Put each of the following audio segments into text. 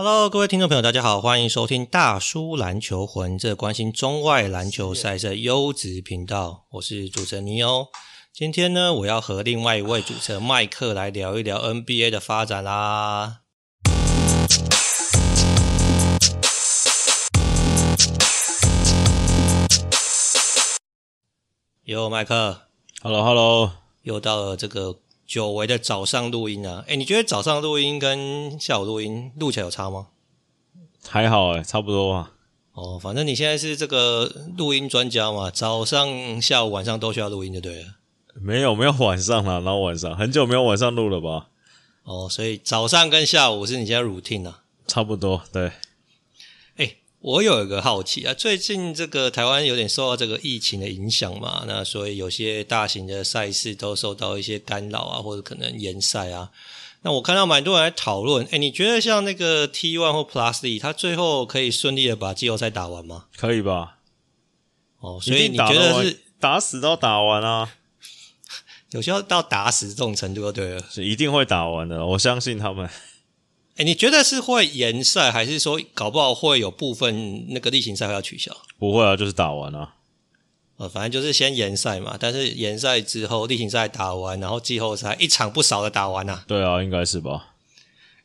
Hello，各位听众朋友，大家好，欢迎收听大叔篮球魂，这关心中外篮球赛事优质频道。我是主持人尼欧。今天呢，我要和另外一位主持人麦克来聊一聊 NBA 的发展啦。哟，麦克，Hello，Hello，又到了这个。久违的早上录音啊！哎，你觉得早上录音跟下午录音录起来有差吗？还好哎，差不多啊。哦，反正你现在是这个录音专家嘛，早上、下午、晚上都需要录音就对了。没有，没有晚上了，然后晚上很久没有晚上录了吧？哦，所以早上跟下午是你现在 routine 啊？差不多，对。我有一个好奇啊，最近这个台湾有点受到这个疫情的影响嘛，那所以有些大型的赛事都受到一些干扰啊，或者可能延赛啊。那我看到蛮多人来讨论，哎，你觉得像那个 T One 或 Plus D，它最后可以顺利的把季后赛打完吗？可以吧？哦，所以你觉得是打死都打完啊？有需要到打死这种程度就对了，是一定会打完的，我相信他们。哎，你觉得是会延赛，还是说搞不好会有部分那个例行赛会要取消？不会啊，就是打完啊。呃，反正就是先延赛嘛，但是延赛之后例行赛打完，然后季后赛一场不少的打完呐、啊。对啊，应该是吧。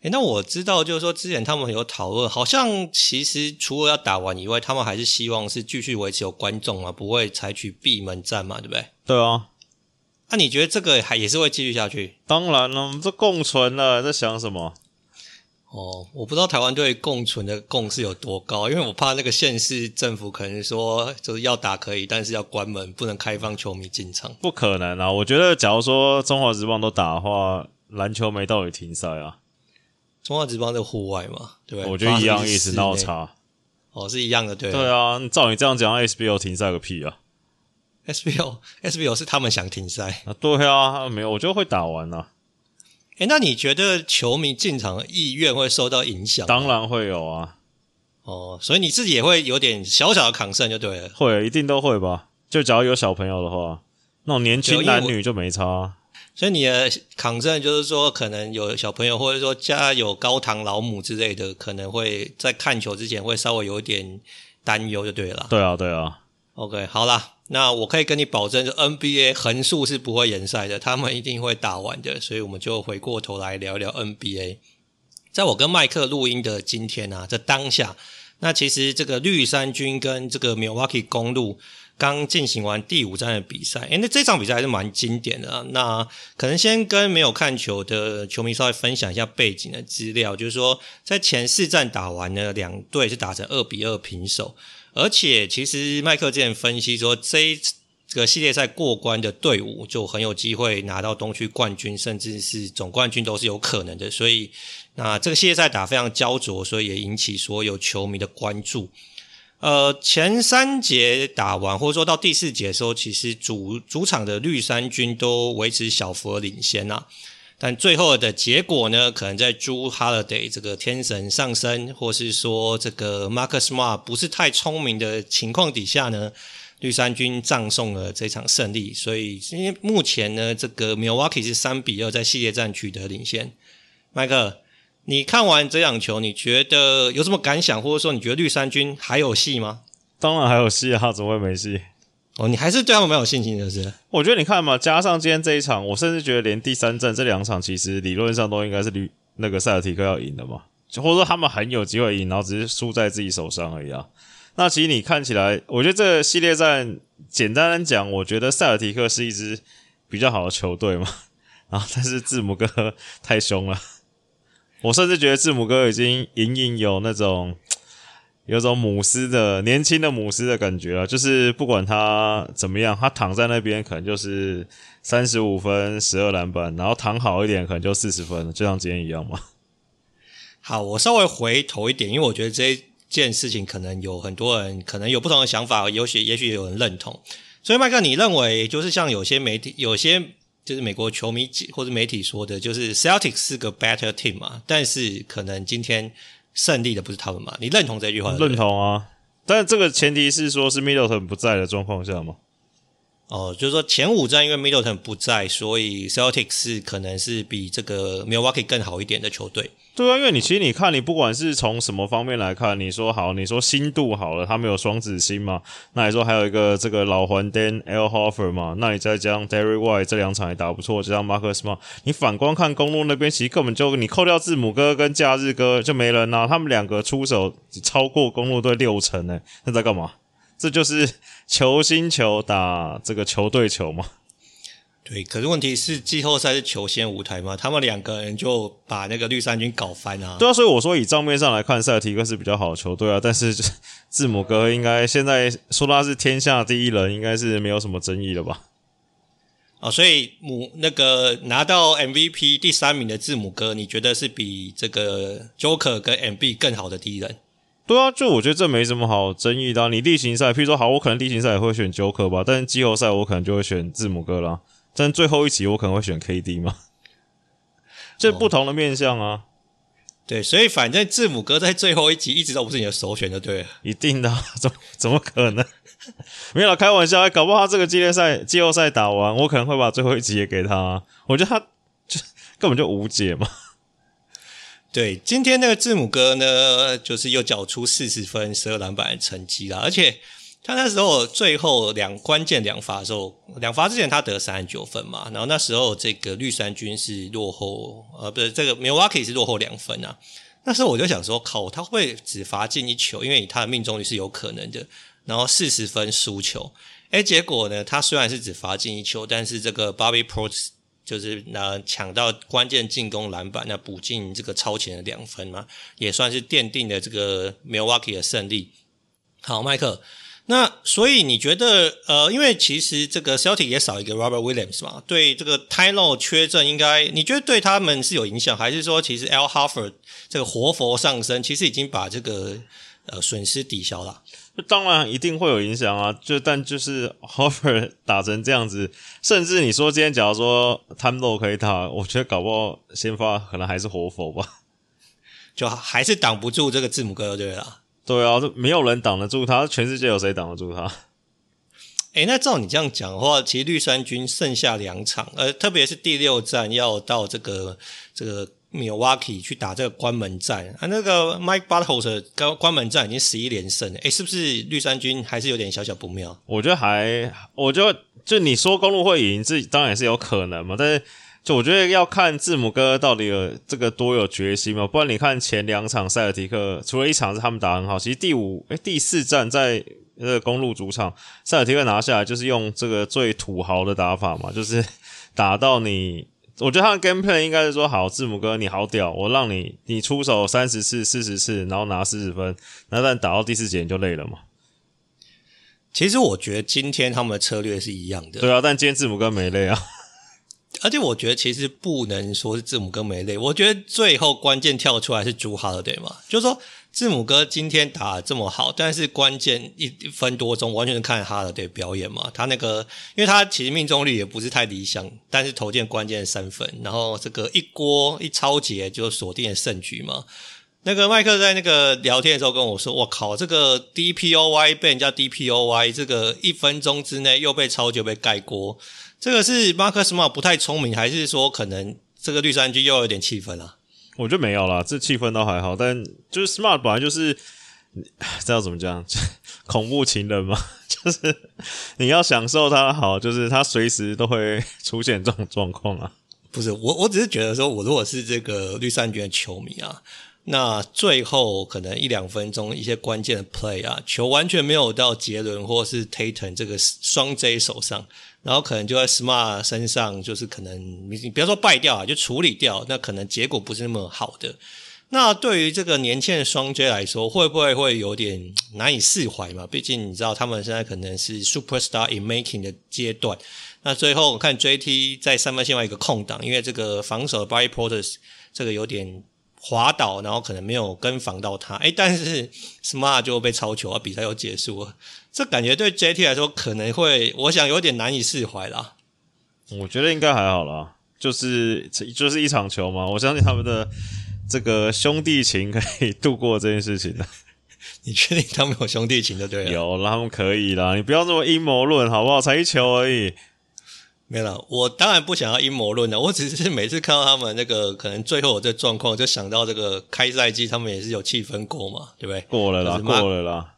哎，那我知道就是说之前他们有讨论，好像其实除了要打完以外，他们还是希望是继续维持有观众啊，不会采取闭门战嘛，对不对？对啊。那、啊、你觉得这个还也是会继续下去？当然了，我们这共存了，在想什么？哦，我不知道台湾对共存的共识有多高，因为我怕那个县市政府可能说就是要打可以，但是要关门，不能开放球迷进场。不可能啊！我觉得，假如说中华职棒都打的话，篮球没道理停赛啊。中华职棒在户外嘛，对不对？我觉得一样意思，闹差。哦，是一样的，对。对啊，照你这样讲，SBL 停赛个屁啊！SBL SBL 是他们想停赛啊？对啊，没有，我觉得会打完啊。诶，那你觉得球迷进场的意愿会受到影响？当然会有啊。哦，所以你自己也会有点小小的 concern 就对了。会，一定都会吧。就只要有小朋友的话，那种年轻男女就没差。所以你的 concern 就是说，可能有小朋友，或者说家有高堂老母之类的，可能会在看球之前会稍微有一点担忧就对了。对啊，对啊。OK，好啦。那我可以跟你保证，就 NBA 横竖是不会延赛的，他们一定会打完的。所以我们就回过头来聊聊 NBA。在我跟麦克录音的今天啊，在当下，那其实这个绿衫军跟这个 Milwaukee 公鹿刚进行完第五战的比赛，诶，那这场比赛还是蛮经典的啊。那可能先跟没有看球的球迷稍微分享一下背景的资料，就是说在前四战打完呢，两队是打成二比二平手。而且，其实麦克之前分析说，这一这个系列赛过关的队伍就很有机会拿到东区冠军，甚至是总冠军都是有可能的。所以，那这个系列赛打非常焦灼，所以也引起所有球迷的关注。呃，前三节打完，或者说到第四节的时候，其实主主场的绿衫军都维持小幅的领先啊。但最后的结果呢，可能在朱 Holiday 这个天神上升，或是说这个 Marcus Smart 不是太聪明的情况底下呢，绿衫军葬送了这场胜利。所以，因为目前呢，这个 Milwaukee 是三比二在系列战取得领先。麦克，你看完这场球，你觉得有什么感想，或者说你觉得绿衫军还有戏吗？当然还有戏啊，怎么会没戏？哦，你还是对他们没有信心，就是？我觉得你看嘛，加上今天这一场，我甚至觉得连第三战这两场，其实理论上都应该是绿那个塞尔提克要赢的嘛，或者说他们很有机会赢，然后只是输在自己手上而已啊。那其实你看起来，我觉得这个系列战，简单讲，我觉得塞尔提克是一支比较好的球队嘛。然后，但是字母哥 太凶了，我甚至觉得字母哥已经隐隐有那种。有种姆斯的年轻的姆斯的感觉啊，就是不管他怎么样，他躺在那边可能就是三十五分、十二篮板，然后躺好一点可能就四十分，就像今天一样嘛。好，我稍微回头一点，因为我觉得这件事情可能有很多人可能有不同的想法，有些也许有人认同。所以麦克，你认为就是像有些媒体、有些就是美国球迷或者媒体说的，就是 Celtics 是个 better team 嘛，但是可能今天。胜利的不是他们嘛？你认同这句话？认同啊，但是这个前提是说是 Middleton 不在的状况下吗？哦，就是说前五战因为 Middleton 不在，所以 Celtics 是可能是比这个 Milwaukee 更好一点的球队。对啊，因为你其实你看，你不管是从什么方面来看，你说好，你说新度好了，他们有双子星嘛？那你说还有一个这个老环 Dan L Hofer 嘛？那你再加上 Derrick White 这两场也打不错，加上 Marcus 嘛你反观看公路那边，其实根本就你扣掉字母哥跟假日哥就没人呐、啊，他们两个出手超过公路队六成诶，那在干嘛？这就是 球星球打这个球队球嘛。对，可是问题是季后赛是球星舞台嘛？他们两个人就把那个绿衫军搞翻啊！对啊，所以我说以账面上来看，塞尔提克是比较好的球队啊。但是字母哥应该现在说他是天下第一人，应该是没有什么争议了吧？哦，所以母那个拿到 MVP 第三名的字母哥，你觉得是比这个 Joker 跟 MB 更好的第一人？对啊，就我觉得这没什么好争议的啊。你例行赛，譬如说好，我可能例行赛也会选 Joker 吧，但是季后赛我可能就会选字母哥啦。但最后一集我可能会选 KD 嘛，这不同的面相啊、哦。对，所以反正字母哥在最后一集一直都不是你的首选，就对了。一定的，怎么怎么可能？没有啦，开玩笑，搞不好他这个季列赛季后赛打完，我可能会把最后一集也给他、啊。我觉得他就根本就无解嘛。对，今天那个字母哥呢，就是又缴出四十分、十二篮板的成绩啦，而且。他那时候最后两关键两罚的时候，两罚之前他得三十九分嘛，然后那时候这个绿衫军是落后，呃，不是这个 Milwaukee 是落后两分啊。那时候我就想说，靠，他会只罚进一球？因为他的命中率是有可能的。然后四十分输球，哎，结果呢，他虽然是只罚进一球，但是这个 Bobby Ports 就是那抢到关键进攻篮板，那补进这个超前的两分嘛，也算是奠定了这个 Milwaukee 的胜利。好，麦克。那所以你觉得，呃，因为其实这个 Celtic 也少一个 Robert Williams 嘛，对这个 Tyler Lue 缺阵，应该你觉得对他们是有影响，还是说其实 Al Horford 这个活佛上升，其实已经把这个呃损失抵消了？当然一定会有影响啊，就但就是 Harford 打成这样子，甚至你说今天假如说 Tyler Lue 可以打，我觉得搞不好先发可能还是活佛吧，就还是挡不住这个字母哥，对了。对啊，没有人挡得住他，全世界有谁挡得住他？诶，那照你这样讲的话，其实绿衫军剩下两场，呃，特别是第六战要到这个这个 Milwaukee 去打这个关门战啊，那个 Mike Budenholzer 关关门战已经十一连胜了，诶，是不是绿衫军还是有点小小不妙？我觉得还，我觉得就你说公路会赢，这当然也是有可能嘛，但是。就我觉得要看字母哥到底有这个多有决心嘛，不然你看前两场塞尔提克，除了一场是他们打很好，其实第五诶第四战在那个公路主场，塞尔提克拿下来就是用这个最土豪的打法嘛，就是打到你，我觉得他的 game plan 应该是说好，字母哥你好屌，我让你你出手三十次四十次，然后拿四十分，那但打到第四节你就累了嘛。其实我觉得今天他们的策略是一样的，对啊，但今天字母哥没累啊。而且我觉得其实不能说是字母哥没累，我觉得最后关键跳出来是 Jrue Holiday 嘛，就是说字母哥今天打这么好，但是关键一分多钟完全是看 Holiday 表演嘛，他那个因为他其实命中率也不是太理想，但是投进关键三分，然后这个一锅一抄截就锁定了胜局嘛。那个麦克在那个聊天的时候跟我说：“我靠，这个 DPOY 被人家 DPOY，这个一分钟之内又被超就被盖锅。”这个是 Marcus Smart 不太聪明，还是说可能这个绿衫军又有点气氛啊？我觉得没有啦，这气氛倒还好。但就是 Smart 本来就是，这要怎么讲？恐怖情人嘛，就是你要享受他好，就是他随时都会出现这种状况啊。不是我，我只是觉得说，我如果是这个绿衫军的球迷啊，那最后可能一两分钟一些关键的 play 啊，球完全没有到杰伦或是 Tatum 这个双 J 手上。然后可能就在 Smart 身上，就是可能你你不要说败掉啊，就处理掉，那可能结果不是那么好的。那对于这个年轻的双 J 来说，会不会会有点难以释怀嘛？毕竟你知道他们现在可能是 Superstar in making 的阶段。那最后我看 JT 在三分线外一个空档，因为这个防守的 By Porter 这个有点滑倒，然后可能没有跟防到他。哎，但是 Smart 就被超球啊，比赛又结束了。这感觉对 JT 来说可能会，我想有点难以释怀啦。我觉得应该还好啦，就是就是一场球嘛，我相信他们的这个兄弟情可以度过这件事情的。你确定他们有兄弟情就对了？有，他们可以啦，你不要这么阴谋论好不好？才一球而已。没了，我当然不想要阴谋论了，我只是每次看到他们那个可能最后这状况，就想到这个开赛季他们也是有气氛过嘛，对不对？过了啦，过了啦。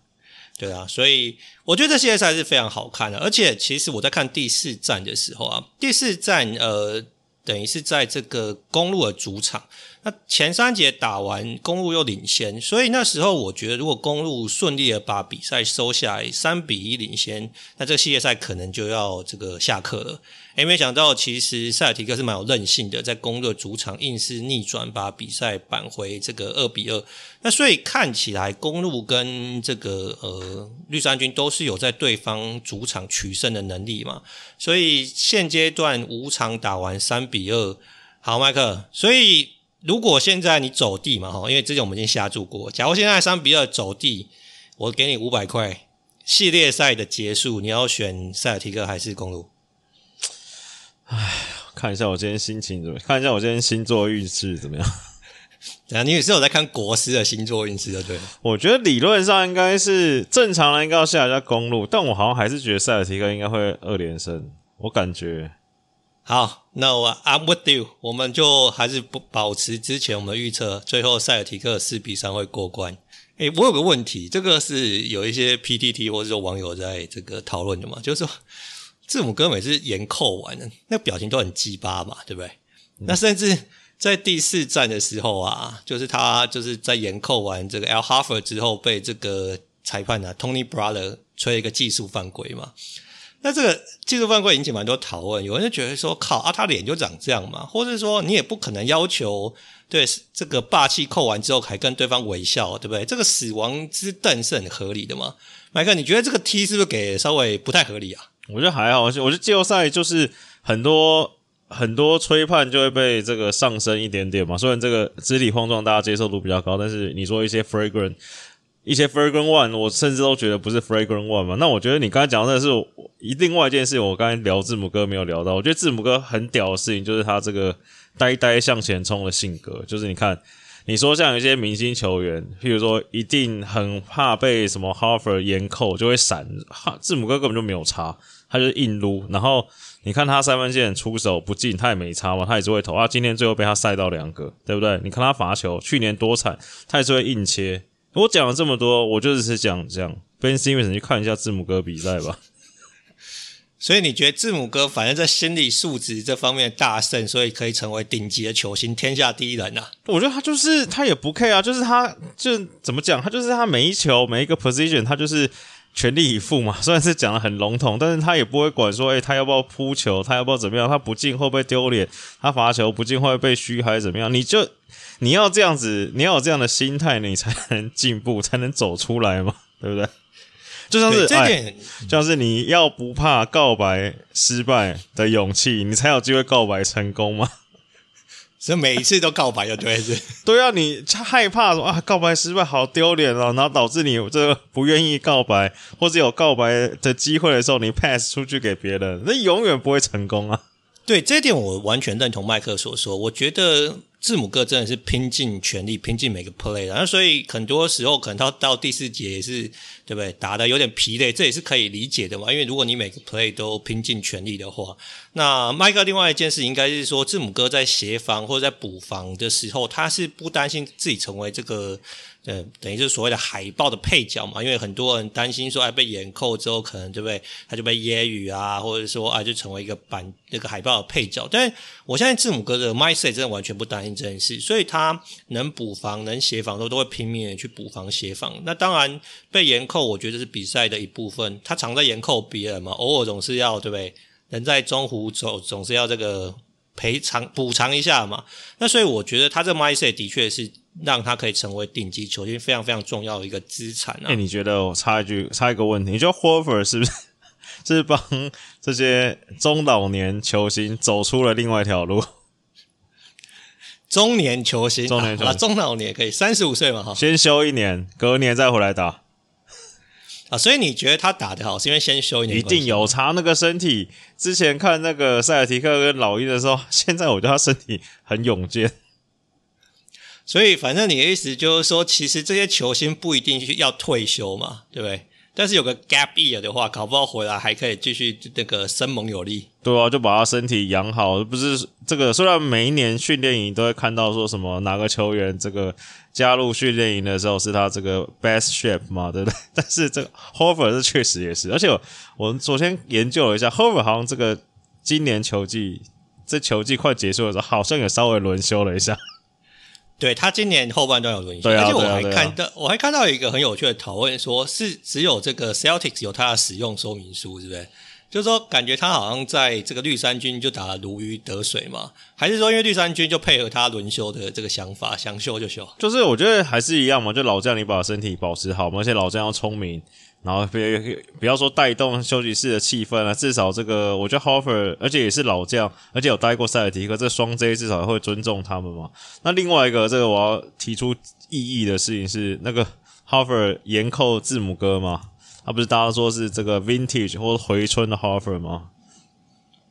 对啊，所以我觉得这系列赛是非常好看的，而且其实我在看第四站的时候啊，第四站呃，等于是在这个公路的主场。那前三节打完，公路又领先，所以那时候我觉得，如果公路顺利的把比赛收下来，三比一领先，那这个系列赛可能就要这个下课了。诶，没想到其实塞尔提克是蛮有韧性的，在公鹿主场硬是逆转，把比赛扳回这个二比二。那所以看起来公路跟这个呃绿衫军都是有在对方主场取胜的能力嘛。所以现阶段五场打完三比二，好，麦克，所以。如果现在你走地嘛，哈，因为之前我们已经下注过。假如现在三比二走地，我给你五百块。系列赛的结束，你要选塞尔提克还是公路？唉，看一下我今天心情怎么样？看一下我今天星座运势怎么样？等下，你也是有在看国师的星座运势的，对？我觉得理论上应该是正常的，应该要下一下公路，但我好像还是觉得塞尔提克应该会二连胜，我感觉。好，那我 I'm with you，我们就还是不保持之前我们的预测，最后塞尔提克四比三会过关。诶，我有个问题，这个是有一些 PTT 或者说网友在这个讨论的嘛，就是说字母哥每次严扣完，那个表情都很鸡巴嘛，对不对？嗯、那甚至在第四战的时候啊，就是他就是在严扣完这个 Al Harford 之后，被这个裁判啊 Tony Brother 吹一个技术犯规嘛。那这个技术犯规引起蛮多讨论，有人就觉得说，靠啊，他脸就长这样嘛，或者说你也不可能要求对这个霸气扣完之后还跟对方微笑，对不对？这个死亡之瞪是很合理的嘛？麦克，你觉得这个 T 是不是给稍微不太合理啊？我觉得还好，我觉得季后赛就是很多很多吹判就会被这个上升一点点嘛，虽然这个肢体碰撞大家接受度比较高，但是你说一些 fragrant 一些 fragrant one，我甚至都觉得不是 fragrant one 嘛。那我觉得你刚才讲的是一另外一件事，我刚才聊字母哥没有聊到。我觉得字母哥很屌的事情就是他这个呆呆向前冲的性格。就是你看，你说像有一些明星球员，譬如说一定很怕被什么 Harper 严扣，就会闪。哈，字母哥根本就没有差，他就硬撸。然后你看他三分线出手不进，他也没差嘛，他也是会投。啊今天最后被他塞到两个，对不对？你看他罚球，去年多惨，他也是会硬切。我讲了这么多，我就只是讲这样。Ben Simmons，你去看一下字母哥比赛吧。所以你觉得字母哥反正在心理素质这方面大胜，所以可以成为顶级的球星，天下第一人啊？我觉得他就是他也不 care 啊，就是他就怎么讲，他就是他每一球每一个 position，他就是全力以赴嘛。虽然是讲的很笼统，但是他也不会管说，诶、欸，他要不要扑球，他要不要怎么样，他不进会不会丢脸，他罚球不进会不会被嘘还是怎么样？你就。你要这样子，你要有这样的心态，你才能进步，才能走出来嘛，对不对？就像是哎，就像是你要不怕告白失败的勇气，你才有机会告白成功嘛。所以每一次都告白就对是？对啊，你害怕说啊，告白失败好丢脸哦，然后导致你这个不愿意告白，或者有告白的机会的时候，你 pass 出去给别人，那永远不会成功啊。对，这一点我完全认同麦克所说，我觉得。字母哥真的是拼尽全力，拼尽每个 play 的，那所以很多时候可能他到第四节也是，对不对？打得有点疲累，这也是可以理解的嘛。因为如果你每个 play 都拼尽全力的话，那麦克另外一件事应该是说，字母哥在协防或者在补防的时候，他是不担心自己成为这个。对，等于是所谓的海报的配角嘛，因为很多人担心说，哎，被严扣之后，可能对不对，他就被揶揄啊，或者说啊，就成为一个板那个海报的配角。但我相信字母哥的 mindset 真的完全不担心这件事，所以他能补防、能协防都都会拼命的去补防协防。那当然被严扣，我觉得是比赛的一部分，他常在严扣别人嘛，偶尔总是要对不对？人在中湖走，总是要这个赔偿补偿一下嘛。那所以我觉得他这 mindset 的确是。让他可以成为顶级球星，非常非常重要的一个资产啊！哎、欸，你觉得我插一句，插一个问题，你觉得 Horford 是不是 是帮这些中老年球星走出了另外一条路？中年球星，中年球星，啊，中老年也可以三十五岁嘛？哈，先休一年，隔年再回来打啊！所以你觉得他打得好，是因为先休一年？一定有差那个身体。之前看那个塞尔提克跟老鹰的时候，现在我觉得他身体很勇健。所以，反正你的意思就是说，其实这些球星不一定要退休嘛，对不对？但是有个 gap year 的话，搞不好回来还可以继续那个生猛有力。对啊，就把他身体养好。不是这个，虽然每一年训练营都会看到说什么哪个球员这个加入训练营的时候是他这个 best shape 嘛，对不对？但是这个 Horford 这确实也是，而且我，我昨天研究了一下，Horford 好像这个今年球季这球季快结束的时候，好像也稍微轮休了一下。对，他今年后半段有轮休，啊、而且我还看到，啊啊、我还看到一个很有趣的讨论，说是只有这个 Celtics 有他的使用说明书，是不是？就是说，感觉他好像在这个绿衫军就打得如鱼得水嘛？还是说，因为绿衫军就配合他轮休的这个想法，想休就休？就是我觉得还是一样嘛，就老将你把身体保持好嘛，而且老将要聪明。然后别不要说带动休息室的气氛啊，至少这个我觉得 Hoffer，而且也是老将，而且有待过塞尔提克，这双 J 至少会尊重他们嘛。那另外一个这个我要提出异议的事情是，那个 Hoffer 严扣字母哥嘛，他不是大家说是这个 Vintage 或者回春的 Horford 吗？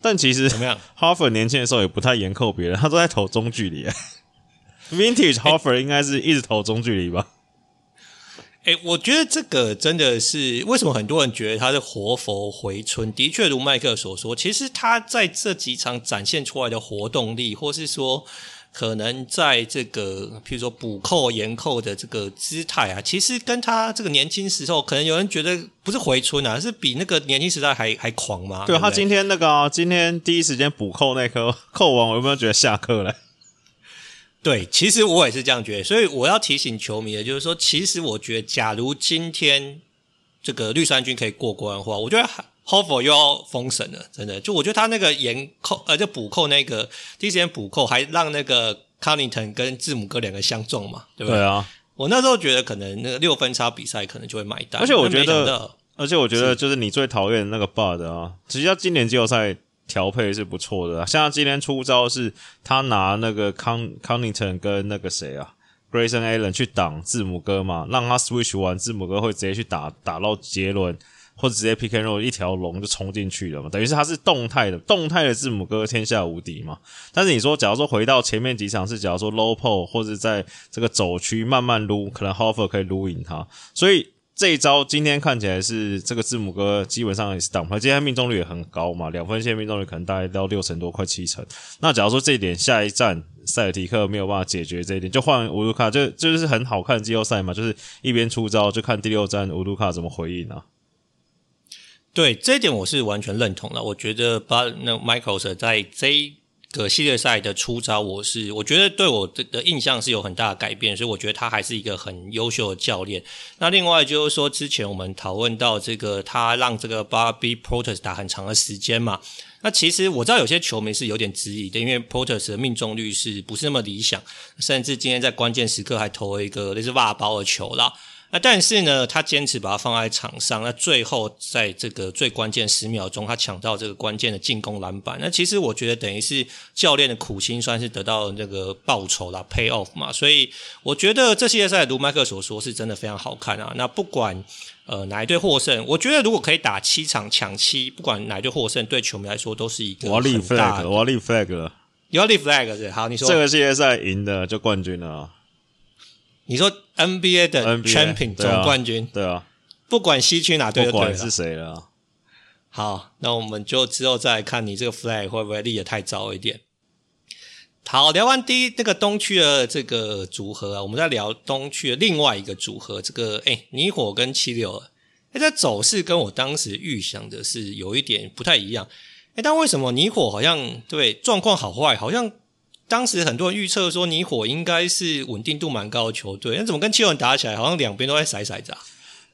但其实怎么样，Horford 年轻的时候也不太严扣别人，他都在投中距离。Vintage Horford 应该是一直投中距离吧？诶，我觉得这个真的是为什么很多人觉得他是活佛回春？的确，如麦克所说，其实他在这几场展现出来的活动力，或是说可能在这个譬如说补扣、延扣的这个姿态啊，其实跟他这个年轻时候，可能有人觉得不是回春啊，是比那个年轻时代还还狂吗？对，对他今天那个、啊，今天第一时间补扣那颗扣完，我有没有觉得下课了？对，其实我也是这样觉得，所以我要提醒球迷的，就是说，其实我觉得，假如今天这个绿衫军可以过关的话，我觉得又要封神了，真的。就我觉得他那个严扣，呃，就补扣那个第一时间补扣，还让那个 Connaughton 跟字母哥两个相撞嘛，对不对？对啊。我那时候觉得可能那个六分差比赛可能就会买单，而且我觉得，而且我觉得就是你最讨厌的那个 Bud 啊，其实他今年季后赛。调配是不错的，像他今天出招是，他拿那个康康宁腾跟那个谁啊，Grayson Allen 去挡字母哥嘛，让他 switch 完，字母哥会直接去打打到杰伦，或者直接 pick and roll 一条龙就冲进去了嘛，等于是他是动态的，动态的字母哥天下无敌嘛。但是你说，假如说回到前面几场是，假如说 low post 或者在这个走区慢慢撸，可能 hofer 可以撸赢他，所以。这一招今天看起来是这个字母哥基本上也是挡拍，今天命中率也很高嘛，两分线命中率可能大概到六成多，快七成。那假如说这一点下一站塞尔提克没有办法解决这一点，就换乌卢卡，就就是很好看的季后赛嘛，就是一边出招就看第六站乌卢卡怎么回应啊。对，这一点我是完全认同的，我觉得把那 Michael 在这一。个系列赛的出招，我是我觉得对我的的印象是有很大的改变，所以我觉得他还是一个很优秀的教练。那另外就是说，之前我们讨论到这个，他让这个 Bobby Portis 打很长的时间嘛。那其实我知道有些球迷是有点质疑的，因为 Portis 的命中率是不是那么理想，甚至今天在关键时刻还投了一个类似袜包的球啦。那但是呢，他坚持把它放在场上。那最后在这个最关键十秒钟，他抢到这个关键的进攻篮板。那其实我觉得等于是教练的苦心，算是得到了那个报酬啦，pay off 嘛。所以我觉得这系列赛，如麦克所说，是真的非常好看啊。那不管呃哪一队获胜，我觉得如果可以打七场抢七，不管哪一队获胜，对球迷来说都是一个我要立 flag，我要立 flag 了。你要立 flag 是？好，你说这个系列赛赢的就冠军了。你说 NBA 的 Champion 总冠军，对啊，不管西区哪队，不管是谁了。好，那我们就之后再看你这个 flag 会不会立得太早一点。好，聊完第一那个东区的这个组合啊，我们再聊东区的另外一个组合，这个诶尼火跟七六，诶这走势跟我当时预想的是有一点不太一样。诶但为什么尼火好像对状况好坏好像？当时很多人预测说，泥火应该是稳定度蛮高的球队，那怎么跟七六人打起来，好像两边都在甩骰子啊？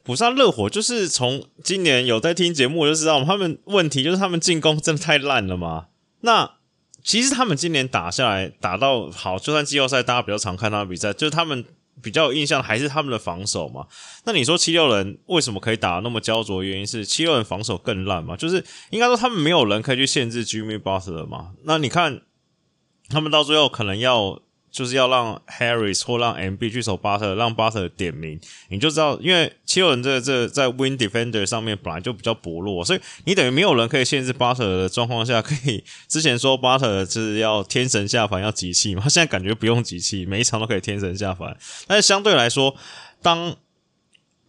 不是，热火就是从今年有在听节目就知道，他们问题就是他们进攻真的太烂了嘛。那其实他们今年打下来，打到好，就算季后赛大家比较常看他的比赛，就是他们比较有印象还是他们的防守嘛。那你说七六人为什么可以打那么焦灼？原因是七六人防守更烂嘛？就是应该说他们没有人可以去限制 Jimmy Butler 嘛。那你看。他们到最后可能要就是要让 Harris 或让 MB 去守巴特，让巴特点名，你就知道，因为七六人这这在 Win Defender 上面本来就比较薄弱，所以你等于没有人可以限制巴特的状况下，可以之前说巴特是要天神下凡要集气嘛，现在感觉不用集气，每一场都可以天神下凡，但是相对来说，当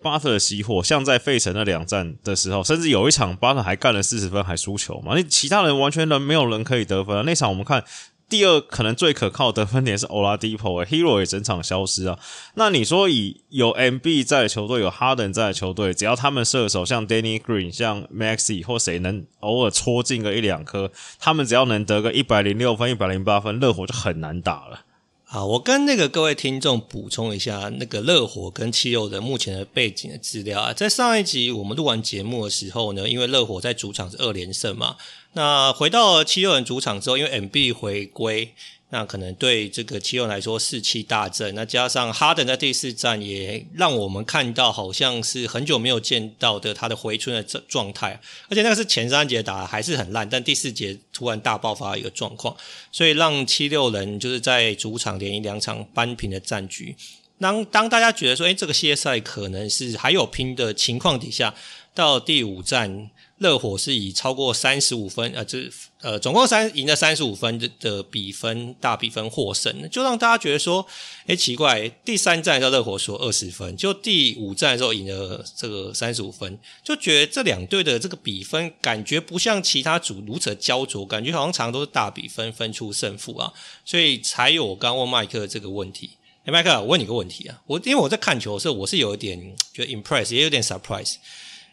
巴特熄火，像在费城那两战的时候，甚至有一场巴特还干了四十分还输球嘛？那其他人完全人没有人可以得分。那场我们看。第二可能最可靠的分点是 Oladipo，、欸、Hero 也整场消失啊。那你说以有 MB 在的球队，有 Harden 在的球队，只要他们射手像 Danny Green、像 Maxey 或谁能偶尔戳进个一两颗，他们只要能得个一百零六分、一百零八分，热火就很难打了。啊，我跟那个各位听众补充一下，那个热火跟七六人目前的背景的资料啊，在上一集我们录完节目的时候呢，因为热火在主场是二连胜嘛。那回到七六人主场之后，因为 MB 回归，那可能对这个七六人来说士气大振。那加上哈登在第四战也让我们看到，好像是很久没有见到的他的回春的状状态。而且那个是前三节打还是很烂，但第四节突然大爆发一个状况，所以让七六人就是在主场连赢两场扳平的战局。当当大家觉得说，诶，这个系列赛可能是还有拼的情况底下，到第五战。热火是以超过三十五分，呃，这呃，总共三赢了三十五分的的比分，大比分获胜，就让大家觉得说，诶，奇怪，第三战的时候热火输二十分，就第五战的时候赢了这个三十五分，就觉得这两队的这个比分感觉不像其他组如此焦灼，感觉好像常常都是大比分分出胜负啊，所以才有我刚问麦克这个问题。诶，麦克，我问你个问题啊，我因为我在看球的时候，我是有一点觉得 impress，也有点 surprise。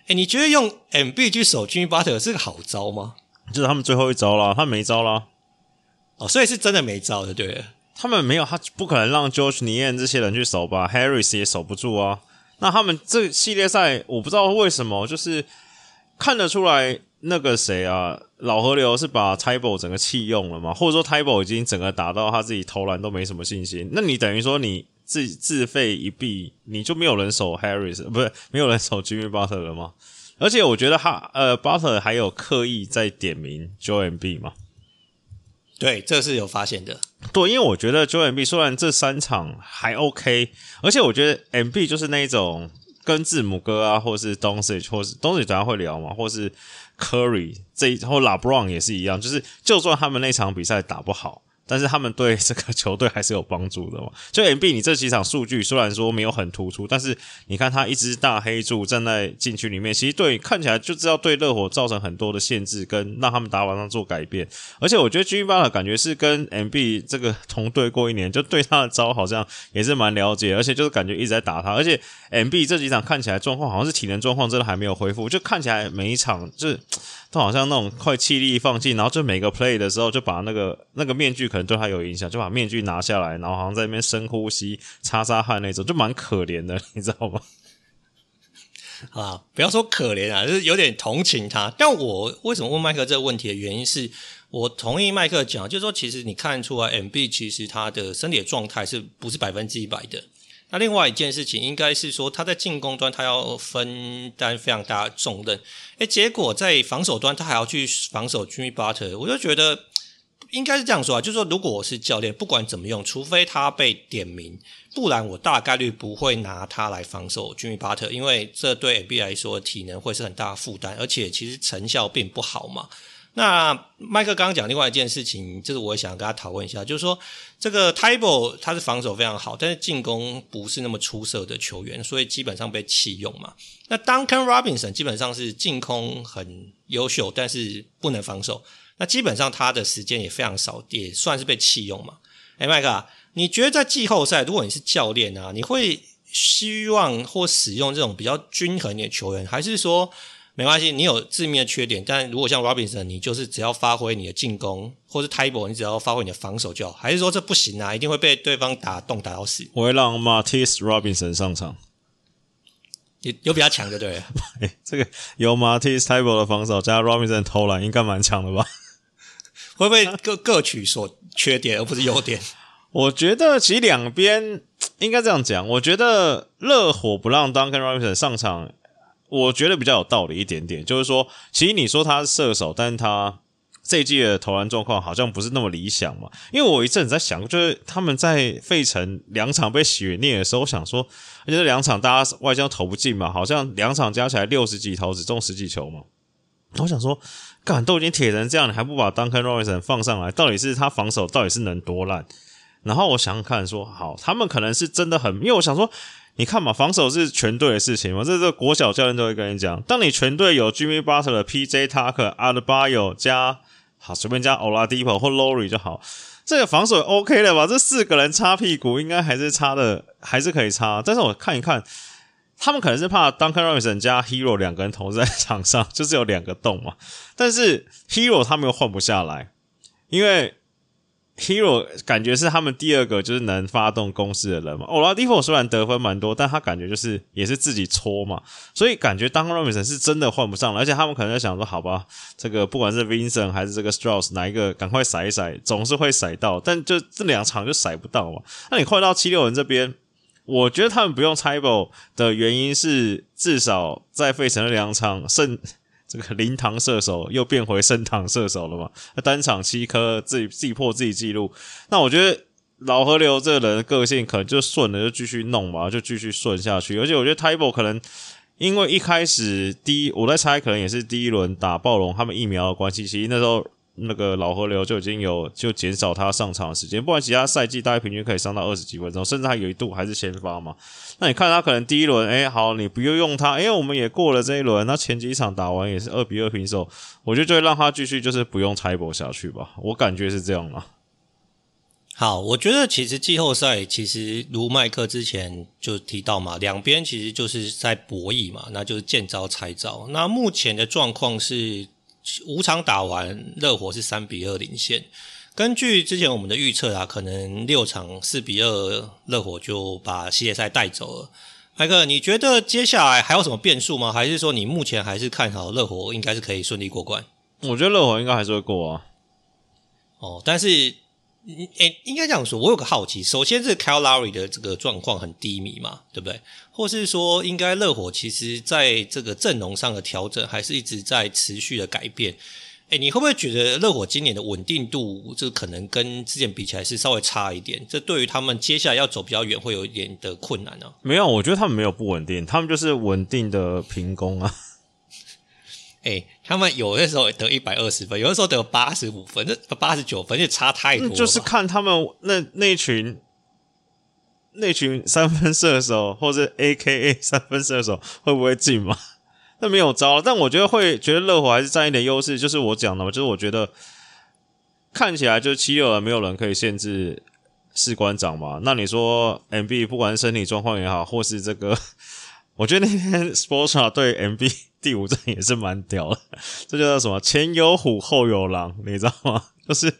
哎，你觉得用 MB 去守 Jimmy Butler 是个好招吗？就是他们最后一招了，他没招了。哦，所以是真的没招的，对。他们没有，他不可能让 George Niang 这些人去守吧？Harris 也守不住啊。那他们这系列赛，我不知道为什么，就是看得出来那个谁啊，老河流是把 Thybulle 整个弃用了嘛？或者说 Thybulle 已经整个打到他自己投篮都没什么信心？那你等于说你。自自费一臂，你就没有人守 Harris，不是没有人守 Jimmy Butler 了吗？而且我觉得哈呃，Butler 还有刻意在点名 Joel Embiid 嘛？对，这是有发现的。对，因为我觉得 Joel Embiid 虽然这三场还 OK，而且我觉得 Embiid 就是那种跟字母哥啊，或是 Doncic，或是 Doncic 等下会聊嘛，或是 Curry 这一或 LeBron 也是一样，就是就算他们那场比赛打不好。但是他们对这个球队还是有帮助的嘛？就 MB，你这几场数据虽然说没有很突出，但是你看他一只大黑柱站在禁区里面，其实对看起来就知道对热火造成很多的限制，跟让他们打法上做改变。而且我觉得 Gibbs 感觉是跟 MB 这个同队过一年，就对他的招好像也是蛮了解，而且就是感觉一直在打他。而且 MB 这几场看起来状况好像是体能状况真的还没有恢复，就看起来每一场就是。都好像那种快气力放尽，然后就每个 play 的时候就把那个那个面具可能对他有影响，就把面具拿下来，然后好像在那边深呼吸、擦擦汗那种，就蛮可怜的，你知道吗？啊，不要说可怜啊，就是有点同情他。但我为什么问麦克这个问题的原因是，我同意麦克讲，就是说其实你看出来，MB 其实他的身体的状态是不是百分之一百的？那另外一件事情，应该是说他在进攻端他要分担非常大的重任，诶，结果在防守端他还要去防守 Jimmy Butler，我就觉得应该是这样说啊，就是说如果我是教练，不管怎么用，除非他被点名，不然我大概率不会拿他来防守 Jimmy Butler，因为这对 NBA 来说体能会是很大的负担，而且其实成效并不好嘛。那麦克刚刚讲另外一件事情，就是我想跟他讨论一下，就是说这个 Thybulle 他是防守非常好，但是进攻不是那么出色的球员，所以基本上被弃用嘛。那 Duncan Robinson 基本上是进攻很优秀，但是不能防守，那基本上他的时间也非常少，也算是被弃用嘛。哎，麦克，你觉得在季后赛，如果你是教练啊，你会希望或使用这种比较均衡的球员，还是说？没关系，你有致命的缺点，但如果像 Robinson，你就是只要发挥你的进攻，或是 Thybulle，你只要发挥你的防守就好。还是说这不行啊？一定会被对方打洞打到死？我会让 Matisse Robinson 上场，有有比较强的对？哎，这个有 Matisse Thybulle 的防守加 Robinson 投篮，应该蛮强的吧？会不会各各取所缺点，而不是优点？我觉得其实两边应该这样讲。我觉得热火不让 Duncan Robinson 上场。我觉得比较有道理一点点，就是说，其实你说他是射手，但是他这一季的投篮状况好像不是那么理想嘛。因为我一阵子在想，就是他们在费城两场被血虐的时候，我想说，而且这两场大家外线投不进嘛，好像两场加起来六十几投只中十几球嘛。我想说，干都已经铁成这样，你还不把 Duncan Robinson 放上来？到底是他防守到底是能多烂？然后我想想看说，好，他们可能是真的很，因为我想说。你看嘛，防守是全队的事情嘛，这个国小教练都会跟你讲。当你全队有 Jimmy Butler、PJ Tucker、a d b a y o 加好随便加 Oladipo 或 Lowry 就好，这个防守 OK 了吧？这四个人擦屁股应该还是擦的，还是可以擦。但是我看一看，他们可能是怕 Duncan Robinson 加 Hero 两个人同时在场上，就是有两个洞嘛。但是 Hero 他们又换不下来，因为。Hero 感觉是他们第二个就是能发动攻势的人嘛。Oladipo 虽然得分蛮多，但他感觉就是也是自己搓嘛，所以感觉当 Robinson 是真的换不上了。而且他们可能在想说，好吧，这个不管是 Vincent 还是这个 Strauss 哪一个，赶快甩一甩，总是会甩到，但就这两场就甩不到嘛。那你换到七六人这边，我觉得他们不用 table 的原因是，至少在费城的两场胜。这个灵堂射手又变回升堂射手了嘛？单场七颗，自己自己破自己记录。那我觉得老河流这个人的个性可能就顺了，就继续弄嘛，就继续顺下去。而且我觉得 Table 可能因为一开始第一，我在猜可能也是第一轮打暴龙他们疫苗的关系，其实那时候。那个老河流就已经有就减少他上场的时间，不然其他赛季大概平均可以上到二十几分钟，甚至还有一度还是先发嘛。那你看他可能第一轮，哎、好，你不用用他，哎、欸，我们也过了这一轮，那前几场打完也是二比二平手，我觉得就会让他继续就是不用猜博下去吧，我感觉是这样嘛。好，我觉得其实季后赛其实如麦克之前就提到嘛，两边其实就是在博弈嘛，那就是见招拆招。那目前的状况是。五场打完，热火是三比二领先。根据之前我们的预测啊，可能六场四比二，热火就把系列赛带走了。麦克，你觉得接下来还有什么变数吗？还是说你目前还是看好热火应该是可以顺利过关？我觉得热火应该还是会过啊。哦，但是。诶、欸，应该这样说，我有个好奇。首先，这个 Kyle Lowry 的这个状况很低迷嘛，对不对？或是说，应该热火其实在这个阵容上的调整，还是一直在持续的改变？诶、欸，你会不会觉得热火今年的稳定度，这可能跟之前比起来是稍微差一点？这对于他们接下来要走比较远，会有一点的困难呢、啊？没有，我觉得他们没有不稳定，他们就是稳定的平攻啊。哎、欸，他们有的时候得一百二十分，有的时候得八十五分，这八十九分就差太多。就是看他们那那群那群三分射手或者 AKA 三分射手会不会进嘛？那没有招，但我觉得会，觉得热火还是占一点优势。就是我讲的嘛，就是我觉得看起来就是七六人没有人可以限制士官长嘛。那你说 MB 不管是身体状况也好，或是这个。我觉得那天 Spoelstra 对 MB 第五阵也是蛮屌的，这叫做什么？前有虎，后有狼，你知道吗？就是。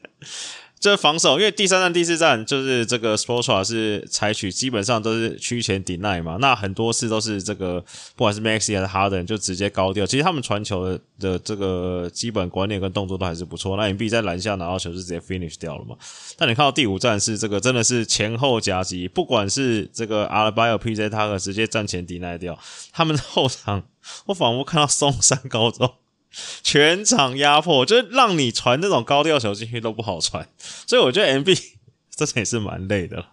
这防守，因为第三战、第四战就是这个 Spoelstra 是采取基本上都是区前 deny 嘛，那很多次都是这个不管是 Maxey 还是 Harden 就直接高调。其实他们传球的这个基本观念跟动作都还是不错。那 MB 在篮下拿到球是直接 finish 掉了嘛？但你看到第五战是这个真的是前后夹击，不管是这个 Adebayo PJ Tucker 直接站前 deny 掉，他们后场我仿佛看到松山高中。全场压迫，就是让你传那种高调球进去都不好传，所以我觉得 MB 这也是蛮累的。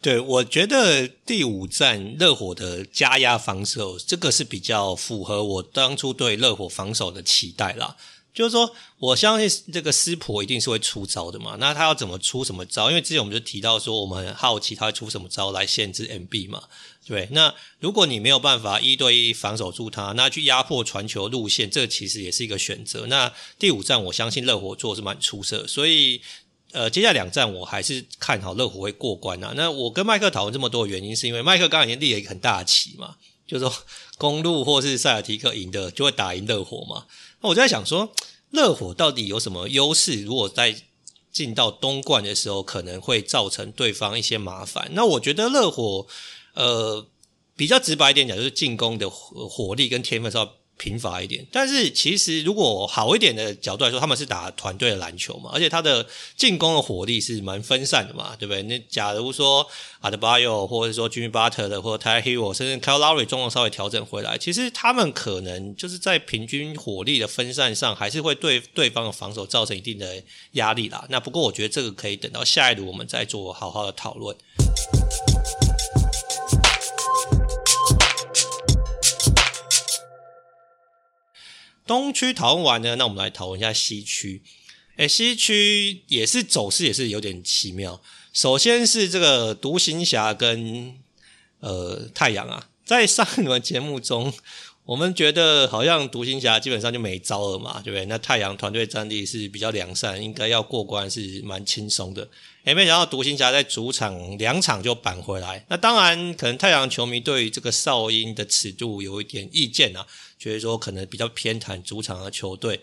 对，我觉得第五战热火的加压防守，这个是比较符合我当初对热火防守的期待啦。就是说，我相信这个湿婆一定是会出招的嘛。那他要怎么出什么招？因为之前我们就提到说，我们很好奇他会出什么招来限制 MB 嘛。对，那如果你没有办法一对一防守住他，那去压迫传球路线，这其实也是一个选择。那第五战，我相信热火做是蛮出色，所以呃，接下来两战我还是看好热火会过关啊。那我跟麦克讨论这么多的原因，是因为麦克刚才已经立了一个很大的棋嘛，就是说 公鹿或是塞尔提克赢的就会打赢热火嘛。那我就在想说，热火到底有什么优势？如果在进到东冠的时候，可能会造成对方一些麻烦。那我觉得热火，呃，比较直白一点讲，就是进攻的火力跟天分是要贫乏一点，但是其实如果好一点的角度来说，他们是打团队的篮球嘛，而且他的进攻的火力是蛮分散的嘛，对不对？那假如说 Adebayo 或者说 Jimmy Butler 或者 Tyler Herro 甚至 Kyle Lowry 状况稍微调整回来，其实他们可能就是在平均火力的分散上，还是会对对方的防守造成一定的压力啦。那不过我觉得这个可以等到下一轮我们再做好好的讨论。东区讨论完呢，那我们来讨论一下西区。诶，西区也是走势也是有点奇妙。首先是这个独行侠跟呃太阳啊，在上一轮节目中。我们觉得好像独行侠基本上就没招了嘛，对不对？那太阳团队战力是比较良善，应该要过关是蛮轻松的。诶，没想到独行侠在主场两场就扳回来。那当然，可能太阳球迷对于这个哨音的尺度有一点意见啊，所以说可能比较偏袒主场的球队。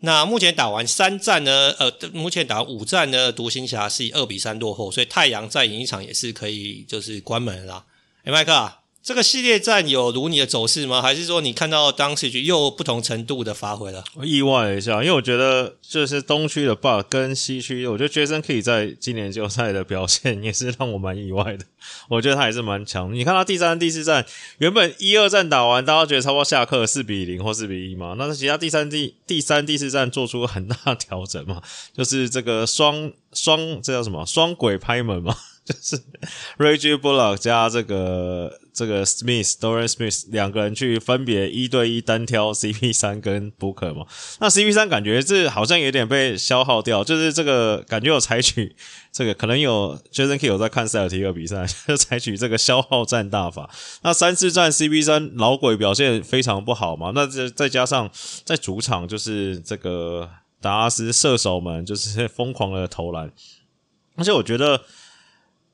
那目前打完三战呢，呃，目前打五战呢，独行侠是以二比三落后，所以太阳再赢一场也是可以，就是关门啦。诶，麦克啊。这个系列战有如你的走势吗？还是说你看到当时局又不同程度的发挥了？意外一下，因为我觉得就是东区的 Bucks 跟西区，我觉得 Jason Kidd 在今年季后赛的表现也是让我蛮意外的。我觉得他还是蛮强。你看他第三、第四战，原本一二战打完，大家觉得差不多下课四比零或四比一嘛，那其他第三、第第三、第四战做出很大调整嘛，就是这个双双这叫什么双轨拍门嘛。就是 Reggie Bullock 加这个这个 Smith Dorian Smith 两个人去分别一对一单挑 CP 三跟 Booker 嘛，那 CP 三感觉这好像有点被消耗掉，就是这个感觉有采取这个可能有 Jason K 有在看塞尔提克比赛，就采取这个消耗战大法。那三次战 CP 三老鬼表现非常不好嘛，那再再加上在主场就是这个达拉斯射手们就是疯狂的投篮，而且我觉得。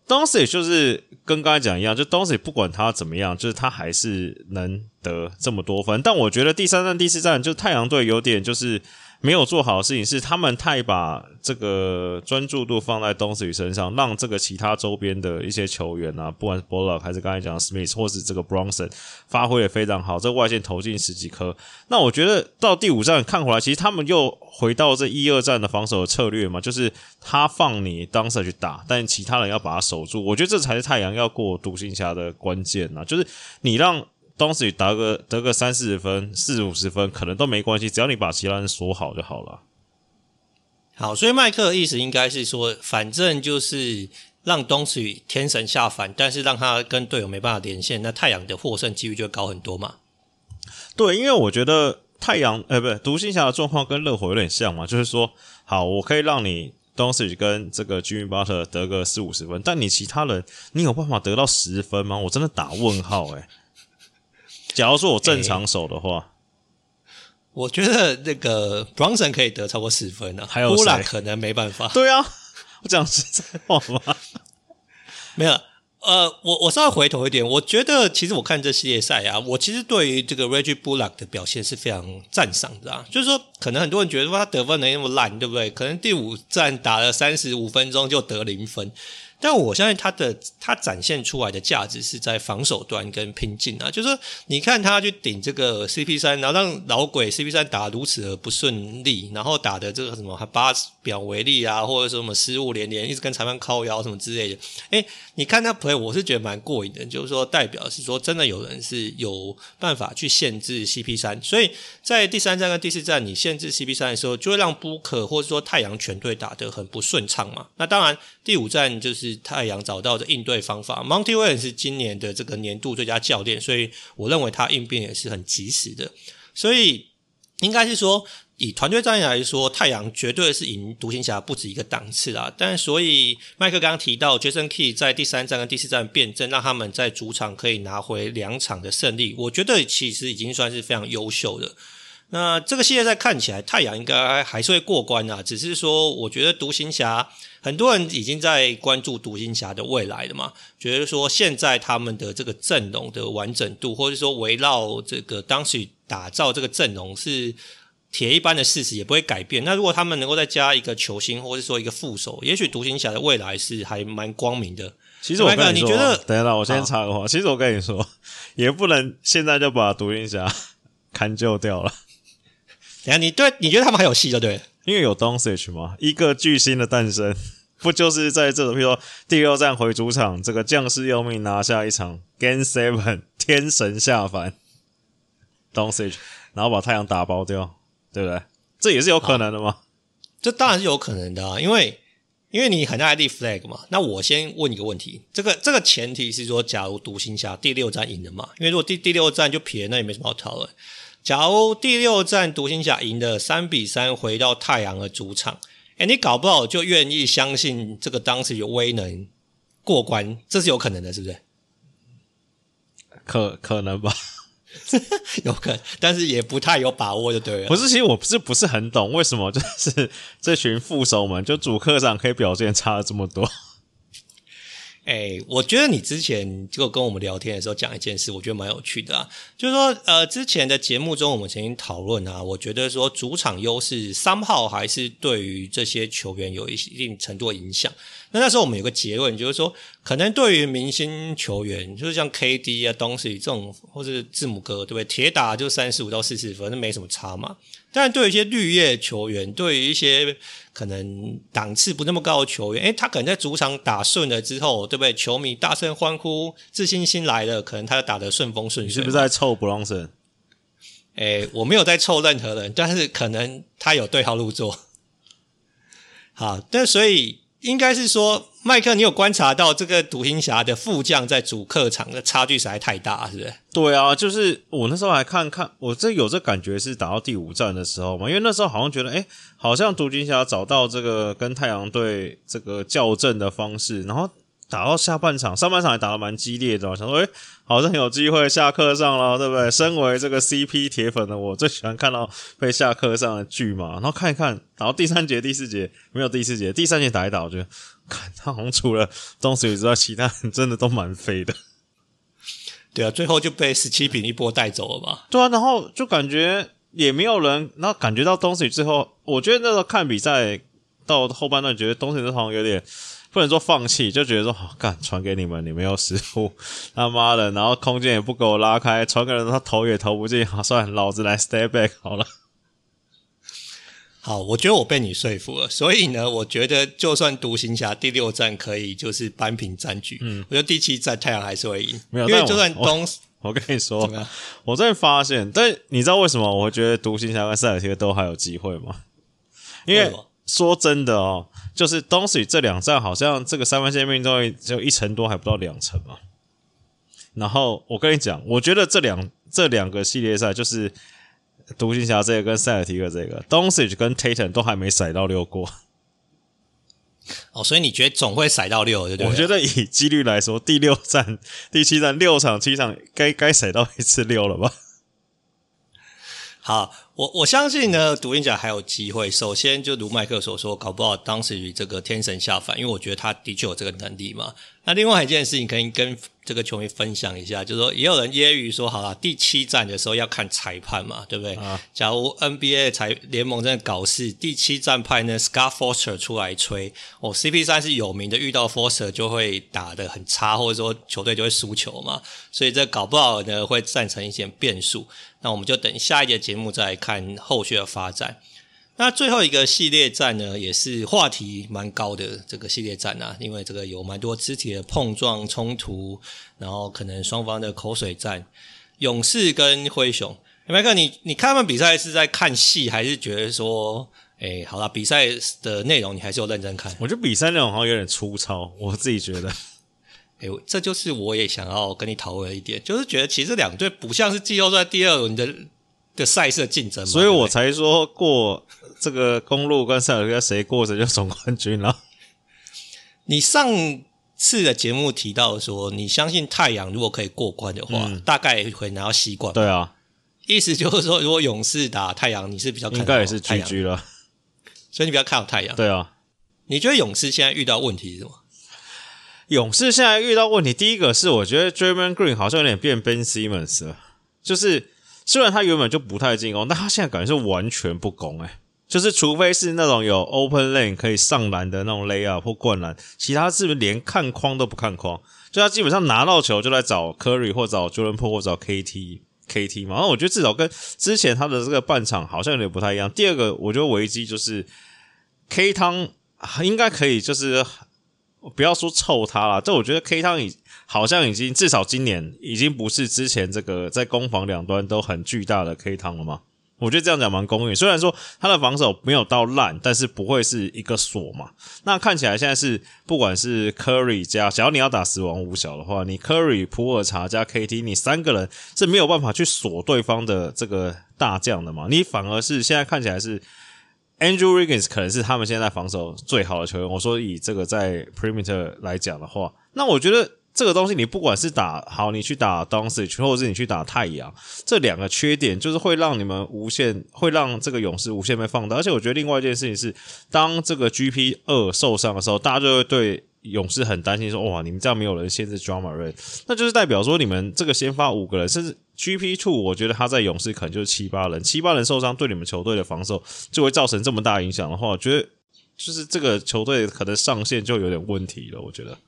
当时也就是跟刚才讲一样，就当时也不管他怎么样，就是他还是能得这么多分。但我觉得第三站、第四站，就太阳队有点就是。没有做好的事情是，他们太把这个专注度放在东契奇身上，让这个其他周边的一些球员啊，不管是 Bullock 还是刚才讲的 Smith，或是这个 Bronson 发挥也非常好，这外线投进十几颗。那我觉得到第五战看回来，其实他们又回到这一二战的防守的策略嘛，就是他放你当时去打，但其他人要把他守住。我觉得这才是太阳要过独行侠的关键啊，就是你让。当时打个得个三四十分、四五十分，可能都没关系，只要你把其他人锁好就好了。好，所以麦克的意思应该是说，反正就是让东契天神下凡，但是让他跟队友没办法连线，那太阳的获胜几率就会高很多嘛。对，因为我觉得太阳，呃，不对，独行侠的状况跟热火有点像嘛，就是说，好，我可以让你东契跟这个 Jimmy Butler 得个四五十分，但你其他人，你有办法得到十分吗？我真的打问号，诶。假如说我正常守的话，欸、我觉得那个 Bronson 可以得超过十分呢、啊。还有谁可能没办法。对啊，我讲实在话嘛，没有。呃，我我稍微回头一点，我觉得其实我看这系列赛啊，我其实对于这个 Reggie Bullock 的表现是非常赞赏的啊。就是说，可能很多人觉得说他得分能力那么烂，对不对？可能第五战打了三十五分钟就得零分。但我相信他的他展现出来的价值是在防守端跟拼劲啊，就是说你看他去顶这个 CP 三，然后让老鬼 CP 三打如此的不顺利，然后打的这个什么八表违例啊，或者说什么失误连连，一直跟裁判靠腰什么之类的。诶，你看他 play，我是觉得蛮过瘾的，就是说代表是说真的有人是有办法去限制 CP 三，所以在第三站跟第四站你限制 CP 三的时候，就会让布克或者说太阳全队打得很不顺畅嘛。那当然第五站就是。太阳找到的应对方法，Monty Williams 是今年的这个年度最佳教练，所以我认为他应变也是很及时的。所以应该是说，以团队战役来说，太阳绝对是赢独行侠不止一个档次啊。但所以麦克刚刚提到，Jason Key 在第三战跟第四战辩证，让他们在主场可以拿回两场的胜利，我觉得其实已经算是非常优秀的。那这个系列赛看起来，太阳应该还是会过关啊。只是说，我觉得独行侠很多人已经在关注独行侠的未来了嘛，觉得说现在他们的这个阵容的完整度，或者说围绕这个当时打造这个阵容是铁一般的事实，也不会改变。那如果他们能够再加一个球星，或者说一个副手，也许独行侠的未来是还蛮光明的。其实我跟你说，你觉得等一下，我先插个话。其实我跟你说，也不能现在就把独行侠 看就掉了。等下，你对你觉得他们还有戏就对了，因为有 Doncic 嘛，一个巨星的诞生，不就是在这种，比如说第六战回主场，这个将士用命拿下一场 Game Seven，天神下凡，Doncic，然后把太阳打包掉，对不对？这也是有可能的吗？这当然是有可能的啊，因为因为你很爱立 flag 嘛。那我先问一个问题，这个这个前提是说，假如独行侠第六战赢了嘛？因为如果第第六战就撇，那也没什么好讨论。假如第六战独行侠赢的三比三，回到太阳的主场，哎，你搞不好就愿意相信这个当时有威能过关，这是有可能的，是不是？可可能吧，有可能，但是也不太有把握就对了。不是，其实我不是不是很懂为什么就是这群副手们就主客场可以表现差了这么多。哎、我觉得你之前就跟我们聊天的时候讲一件事，我觉得蛮有趣的啊。就是说，呃，之前的节目中我们曾经讨论啊，我觉得说主场优势三号还是对于这些球员有一一定程度影响。那那时候我们有个结论，就是说，可能对于明星球员，就是像 KD 啊、东西这种，或是字母哥，对不对？铁打就三十五到四十分，那没什么差嘛。但对于一些绿叶球员，对于一些可能档次不那么高的球员，诶，他可能在主场打顺了之后，对不对？球迷大声欢呼，自信心来了，可能他就打得顺风顺水。你是不是在臭布朗森？诶，我没有在臭任何人，但是可能他有对号入座。好，但所以。应该是说，麦克，你有观察到这个独行侠的副将在主客场的差距实在太大，是不是？对啊，就是我那时候还看看，我这有这感觉是打到第五战的时候嘛，因为那时候好像觉得，诶，好像独行侠找到这个跟太阳队这个校正的方式，然后。打到下半场，上半场也打得蛮激烈的，我想说，诶、好像有机会下课上了，对不对？身为这个 CP 铁粉的我，最喜欢看到被下课上的剧嘛。然后看一看，打到第三节、第四节没有第四节，第三节打一打，我觉得，看他好像除了东西之外，其他人真的都蛮废的。对啊，最后就被十七比一波带走了嘛。对啊，然后就感觉也没有人，然后感觉到东西最后，我觉得那时候看比赛到后半段，觉得东西好像有点。不能说放弃，就觉得说好干，传给你们，你们有失误，他妈的，然后空间也不给我拉开，传给人他投也投不进，好，算，老子来 stay back 好了。好，我觉得我被你说服了，所以呢，我觉得就算独行侠第六战可以就是扳平战局，嗯，我觉得第七战太阳还是会赢，没有，因为就算东，我，我跟你说，我真的发现，但你知道为什么我会觉得独行侠跟塞尔提克都还有机会吗？因为。说真的哦，就是东西这两战好像这个三分线命中率只有一成多，还不到两成嘛。然后我跟你讲，我觉得这两这两个系列赛就是独行侠这个跟塞尔提克这个，东西跟 Tatum 都还没甩到六过。哦，所以你觉得总会甩到六，对不对？我觉得以几率来说，第六战、第七战六场七场该该甩到一次六了吧？好，我我相信呢，独行侠还有机会。首先，就如麦克所说，搞不好当时与这个天神下凡，因为我觉得他的确有这个能力嘛。那另外一件事情，可以跟这个球迷分享一下，就是说，也有人揶揄说，好了，第七战的时候要看裁判嘛，对不对？啊、假如 NBA 裁联盟真的搞事，第七战派呢，Scott Foster 出来吹，哦，CP 三是有名的，遇到 Foster 就会打得很差，或者说球队就会输球嘛，所以这搞不好呢会造成一些变数。那我们就等下一节节目再看后续的发展。那最后一个系列战呢，也是话题蛮高的这个系列战啊，因为这个有蛮多肢体的碰撞冲突，然后可能双方的口水战。勇士跟灰熊，麦克，你你看他们比赛是在看戏，还是觉得说，哎，好了，比赛的内容你还是有认真看？我觉得比赛内容好像有点粗糙，我自己觉得。哎，这就是我也想要跟你讨论的一点，就是觉得其实两队不像是季后赛第二轮的的赛事的竞争嘛，所以我才说过这个公路跟塞尔谁过谁就总冠军了。你上次的节目提到说，你相信太阳如果可以过关的话，嗯、大概会拿到西冠。对啊，意思就是说，如果勇士打太阳，你是比较看应该也是 GG 了，所以你比较看好太阳。对啊，你觉得勇士现在遇到问题是什么？勇士现在遇到问题，第一个是我觉得 Draymond Green 好像有点变 Ben Simmons 了，就是虽然他原本就不太进攻，但他现在感觉是完全不攻，诶，就是除非是那种有 Open Lane 可以上篮的那种 Layup 或灌篮，其他是不是连看框都不看框？就他基本上拿到球就来找 Curry 或找 Jordan Po 或找 KT KT 嘛。然后我觉得至少跟之前他的这个半场好像有点不太一样。第二个我觉得危机就是 K 汤应该可以就是。不要说臭他了，这我觉得 K 汤已好像已经至少今年已经不是之前这个在攻防两端都很巨大的 K 汤了嘛。我觉得这样讲蛮公允。虽然说他的防守没有到烂，但是不会是一个锁嘛。那看起来现在是不管是 Curry 加，假如你要打死亡五小的话，你 Curry 普尔查加 KT，你三个人是没有办法去锁对方的这个大将的嘛。你反而是现在看起来是。Andrew Riggins 可能是他们现在防守最好的球员。我说以这个在 perimeter 来讲的话，那我觉得这个东西你不管是打好，你去打 Doncic，或者是你去打太阳，这两个缺点就是会让你们无限，会让这个勇士无限被放大。而且我觉得另外一件事情是，当这个 GP 二受伤的时候，大家就会对勇士很担心说，哇，你们这样没有人限制 Drama Ray，那就是代表说你们这个先发五个人，甚至 GP two，我觉得他在勇士可能就是七八人，七八人受伤对你们球队的防守就会造成这么大影响的话，我觉得就是这个球队可能上限就有点问题了，我觉得。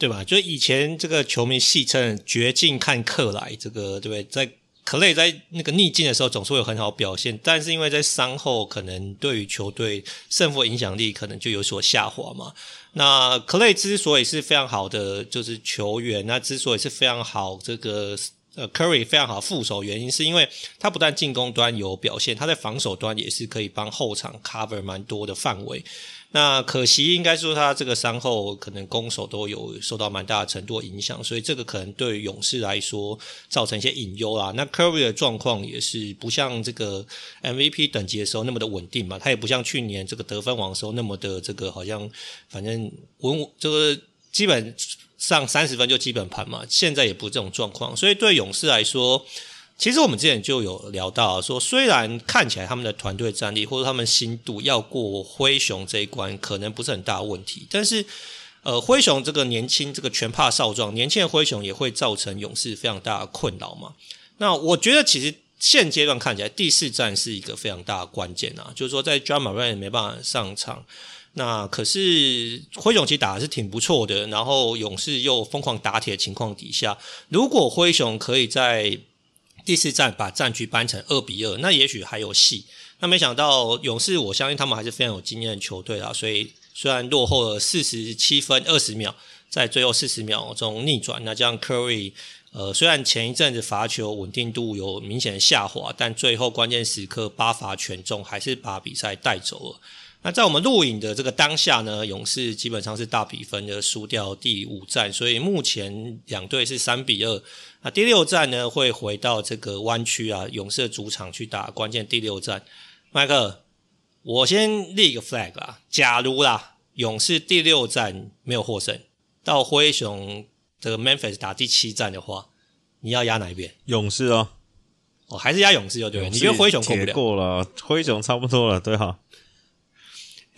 对吧？就以前这个球迷戏称“绝境看克莱”，这个对不对？在克莱在那个逆境的时候总是会有很好表现，但是因为在伤后，可能对于球队胜负影响力可能就有所下滑嘛。那克莱之所以是非常好的就是球员，那之所以是非常好这个呃 Curry 非常好副手，原因是因为他不但进攻端有表现，他在防守端也是可以帮后场 cover 蛮多的范围。那可惜，应该说他这个伤后可能攻守都有受到蛮大的程度影响，所以这个可能对勇士来说造成一些隐忧啦。那 Curry 的状况也是不像这个 MVP 等级的时候那么的稳定嘛，他也不像去年这个得分王时候那么的这个好像反正稳，这个基本上三十分就基本盘嘛。现在也不是这种状况，所以对勇士来说。其实我们之前就有聊到说，虽然看起来他们的团队战力或者他们心度要过灰熊这一关可能不是很大的问题，但是呃，灰熊这个年轻这个全怕少壮，年轻的灰熊也会造成勇士非常大的困扰嘛。那我觉得其实现阶段看起来第四战是一个非常大的关键啊，就是说在 Ja Morant 没办法上场，那可是灰熊其实打的是挺不错的，然后勇士又疯狂打铁的情况底下，如果灰熊可以在第四战把战局扳成二比二，那也许还有戏。那没想到勇士，我相信他们还是非常有经验的球队啦。所以虽然落后了四十七分二十秒，在最后四十秒中逆转，那这样 Curry，呃，虽然前一阵子罚球稳定度有明显的下滑，但最后关键时刻八罚全中，还是把比赛带走了。那在我们录影的这个当下呢，勇士基本上是大比分的输掉第五战，所以目前两队是三比二。那第六战呢，会回到这个湾区啊，勇士的主场去打关键第六战。麦克，我先立一个 flag 啊，假如啦，勇士第六战没有获胜，到灰熊这个 Memphis 打第七战的话，你要压哪一边？勇士哦，哦，还是压勇士就对了。你觉得灰熊过不了？过了，灰熊差不多了，对哈。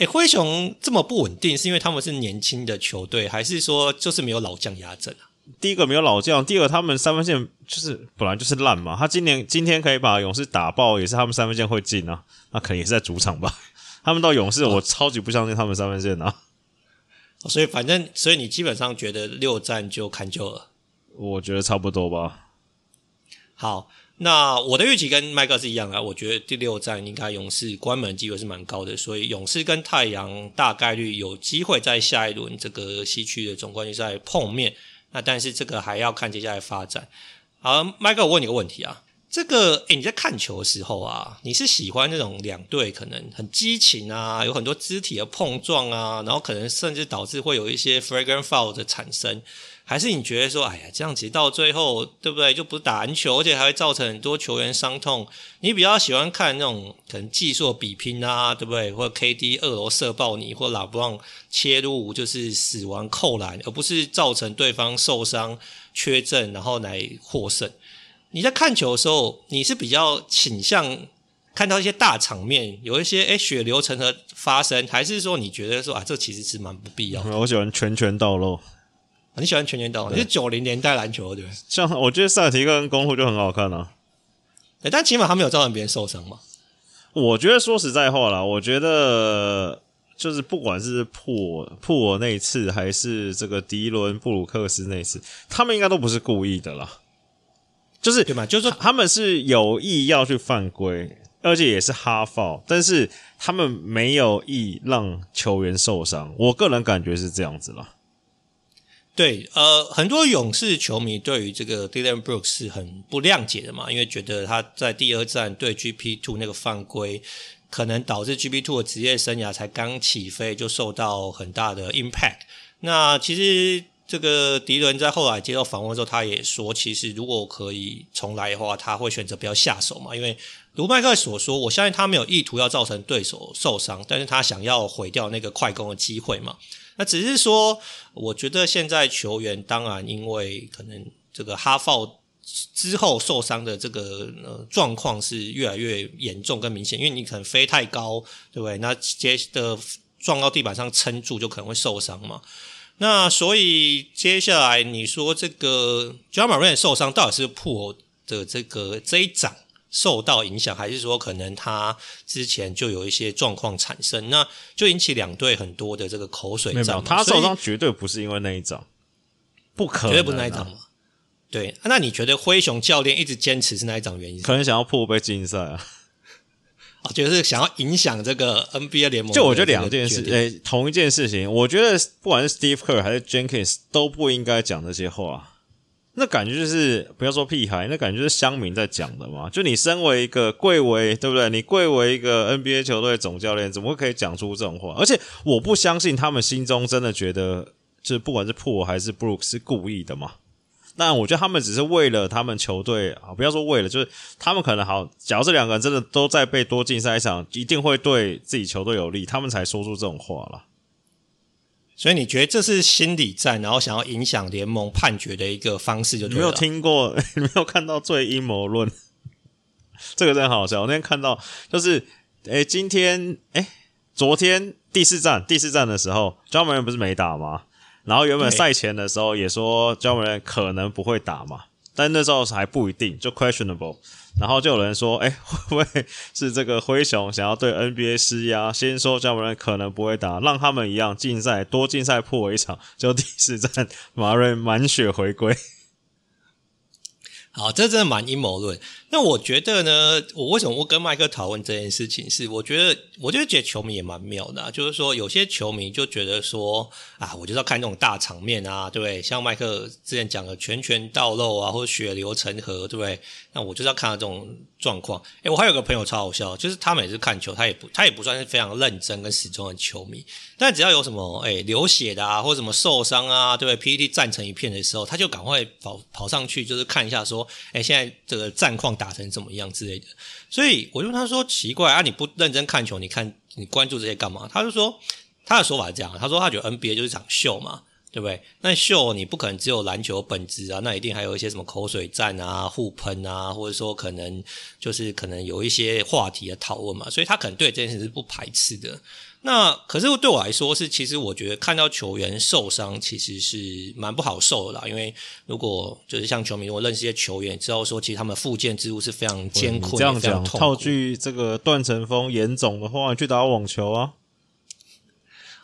诶，灰熊这么不稳定，是因为他们是年轻的球队，还是说就是没有老将压阵啊？第一个没有老将，第二个他们三分线就是本来就是烂嘛。他今年今天可以把勇士打爆，也是他们三分线会进啊。那可能也是在主场吧。他们到勇士，我超级不相信他们三分线啊。所以反正，所以你基本上觉得六战就看够了？我觉得差不多吧。好。那我的预期跟麦克是一样的，我觉得第六战应该勇士关门机会是蛮高的，所以勇士跟太阳大概率有机会在下一轮这个西区的总冠军赛碰面。那但是这个还要看接下来发展。好，麦克，我问你个问题啊，这个诶你在看球的时候啊，你是喜欢那种两队可能很激情啊，有很多肢体的碰撞啊，然后可能甚至导致会有一些 flagrant foul 的产生？还是你觉得说，哎呀，这样子到最后，对不对？就不打篮球，而且还会造成很多球员伤痛。你比较喜欢看那种可能技术比拼啊，对不对？或 KD 二楼射爆你，或拉布朗切入就是死亡扣篮，而不是造成对方受伤缺阵，然后来获胜。你在看球的时候，你是比较倾向看到一些大场面，有一些诶血流成河发生，还是说你觉得说啊，这其实是蛮不必要？我喜欢拳拳到肉。你喜欢全员斗，你是九零年代篮球对不对？像我觉得塞尔提克跟公鹿就很好看啊。但起码他没有造成别人受伤嘛。我觉得说实在话啦，我觉得就是不管是普普尔那一次，还是这个迪伦布鲁克斯那一次，他们应该都不是故意的啦。就是对嘛？就是说他们是有意要去犯规，而且也是哈 foul，但是他们没有意让球员受伤。我个人感觉是这样子啦。对，呃，很多勇士球迷对于这个 Dylan Brooks 是很不谅解的嘛，因为觉得他在第二战对 GP Two 那个犯规，可能导致 GP Two 的职业生涯才刚起飞就受到很大的 impact。那其实这个迪伦在后来接受访问的时候，他也说，其实如果可以重来的话，他会选择不要下手嘛，因为如麦克所说，我相信他没有意图要造成对手受伤，但是他想要毁掉那个快攻的机会嘛。那只是说，我觉得现在球员当然因为可能这个哈佛之后受伤的这个呃状况是越来越严重跟明显，因为你可能飞太高，对不对？那接的撞到地板上撑住就可能会受伤嘛。那所以接下来你说这个 Ja Morant 受伤到底是破的这个这一掌受到影响，还是说可能他之前就有一些状况产生，那就引起两队很多的这个口水战。没有，他受伤绝对不是因为那一掌，不可能、啊，绝对不是那一掌嘛。对，那你觉得灰熊教练一直坚持是那一掌原因？可能想要 Poole 被禁赛啊。啊，就是想要影响这个 NBA 联盟。就我觉得两件事，诶、欸，同一件事情，我觉得不管是 Steve Kerr 还是 Jenkins 都不应该讲这些话。那感觉就是不要说屁孩，那感觉是乡民在讲的嘛。就你身为一个贵为，对不对？你贵为一个 NBA 球队总教练，怎么会可以讲出这种话？而且我不相信他们心中真的觉得，就是不管是 Po 还是 Brook 是故意的嘛。那我觉得他们只是为了他们球队啊，不要说为了，就是他们可能好，假如这两个人真的都在被多禁赛一场，一定会对自己球队有利，他们才说出这种话了。所以你觉得这是心理战，然后想要影响联盟判决的一个方式就对了？就没有听过，没有看到最阴谋论，这个真的好笑。我那天看到就是，诶，今天诶，昨天第四战第四战的时候，专门人不是没打吗？然后原本赛前的时候也说 Ja Morant 可能不会打嘛，但那时候还不一定，就 questionable。然后就有人说，哎，会不会是这个灰熊想要对 NBA 施压？先说要不然可能不会打，让他们一样禁赛，多禁赛破一场，就第四战马瑞满血回归。好，这真的蛮阴谋论。那我觉得呢，我为什么会跟麦克讨论这件事情？是我觉得，我觉得觉得球迷也蛮妙的，就是说有些球迷就觉得说啊，我就是要看这种大场面啊，对不对？像麦克之前讲的拳拳到肉啊，或者血流成河，对不对？那我就是要看到这种状况。诶，我还有个朋友超好笑，就是他每次看球，他也不他也不算是非常认真跟始终的球迷，但只要有什么诶流血的啊，或者什么受伤啊，对不对？PTT 战成一片的时候，他就赶快跑跑上去，就是看一下说，诶，现在这个战况。打成怎么样之类的，所以我就问他说：“奇怪啊，你不认真看球，你看你关注这些干嘛？”他就说他的说法是这样，他说他觉得 NBA 就是场秀嘛，对不对？那秀你不可能只有篮球本质啊，那一定还有一些什么口水战啊、互喷啊，或者说可能就是可能有一些话题的讨论嘛，所以他可能对这件事是不排斥的。那可是对我来说是，其实我觉得看到球员受伤其实是蛮不好受的啦。因为如果就是像球迷，我认识一些球员，知道说其实他们复健之路是非常艰困，这样讲，套句这个段成峰严总的话，你去打网球啊。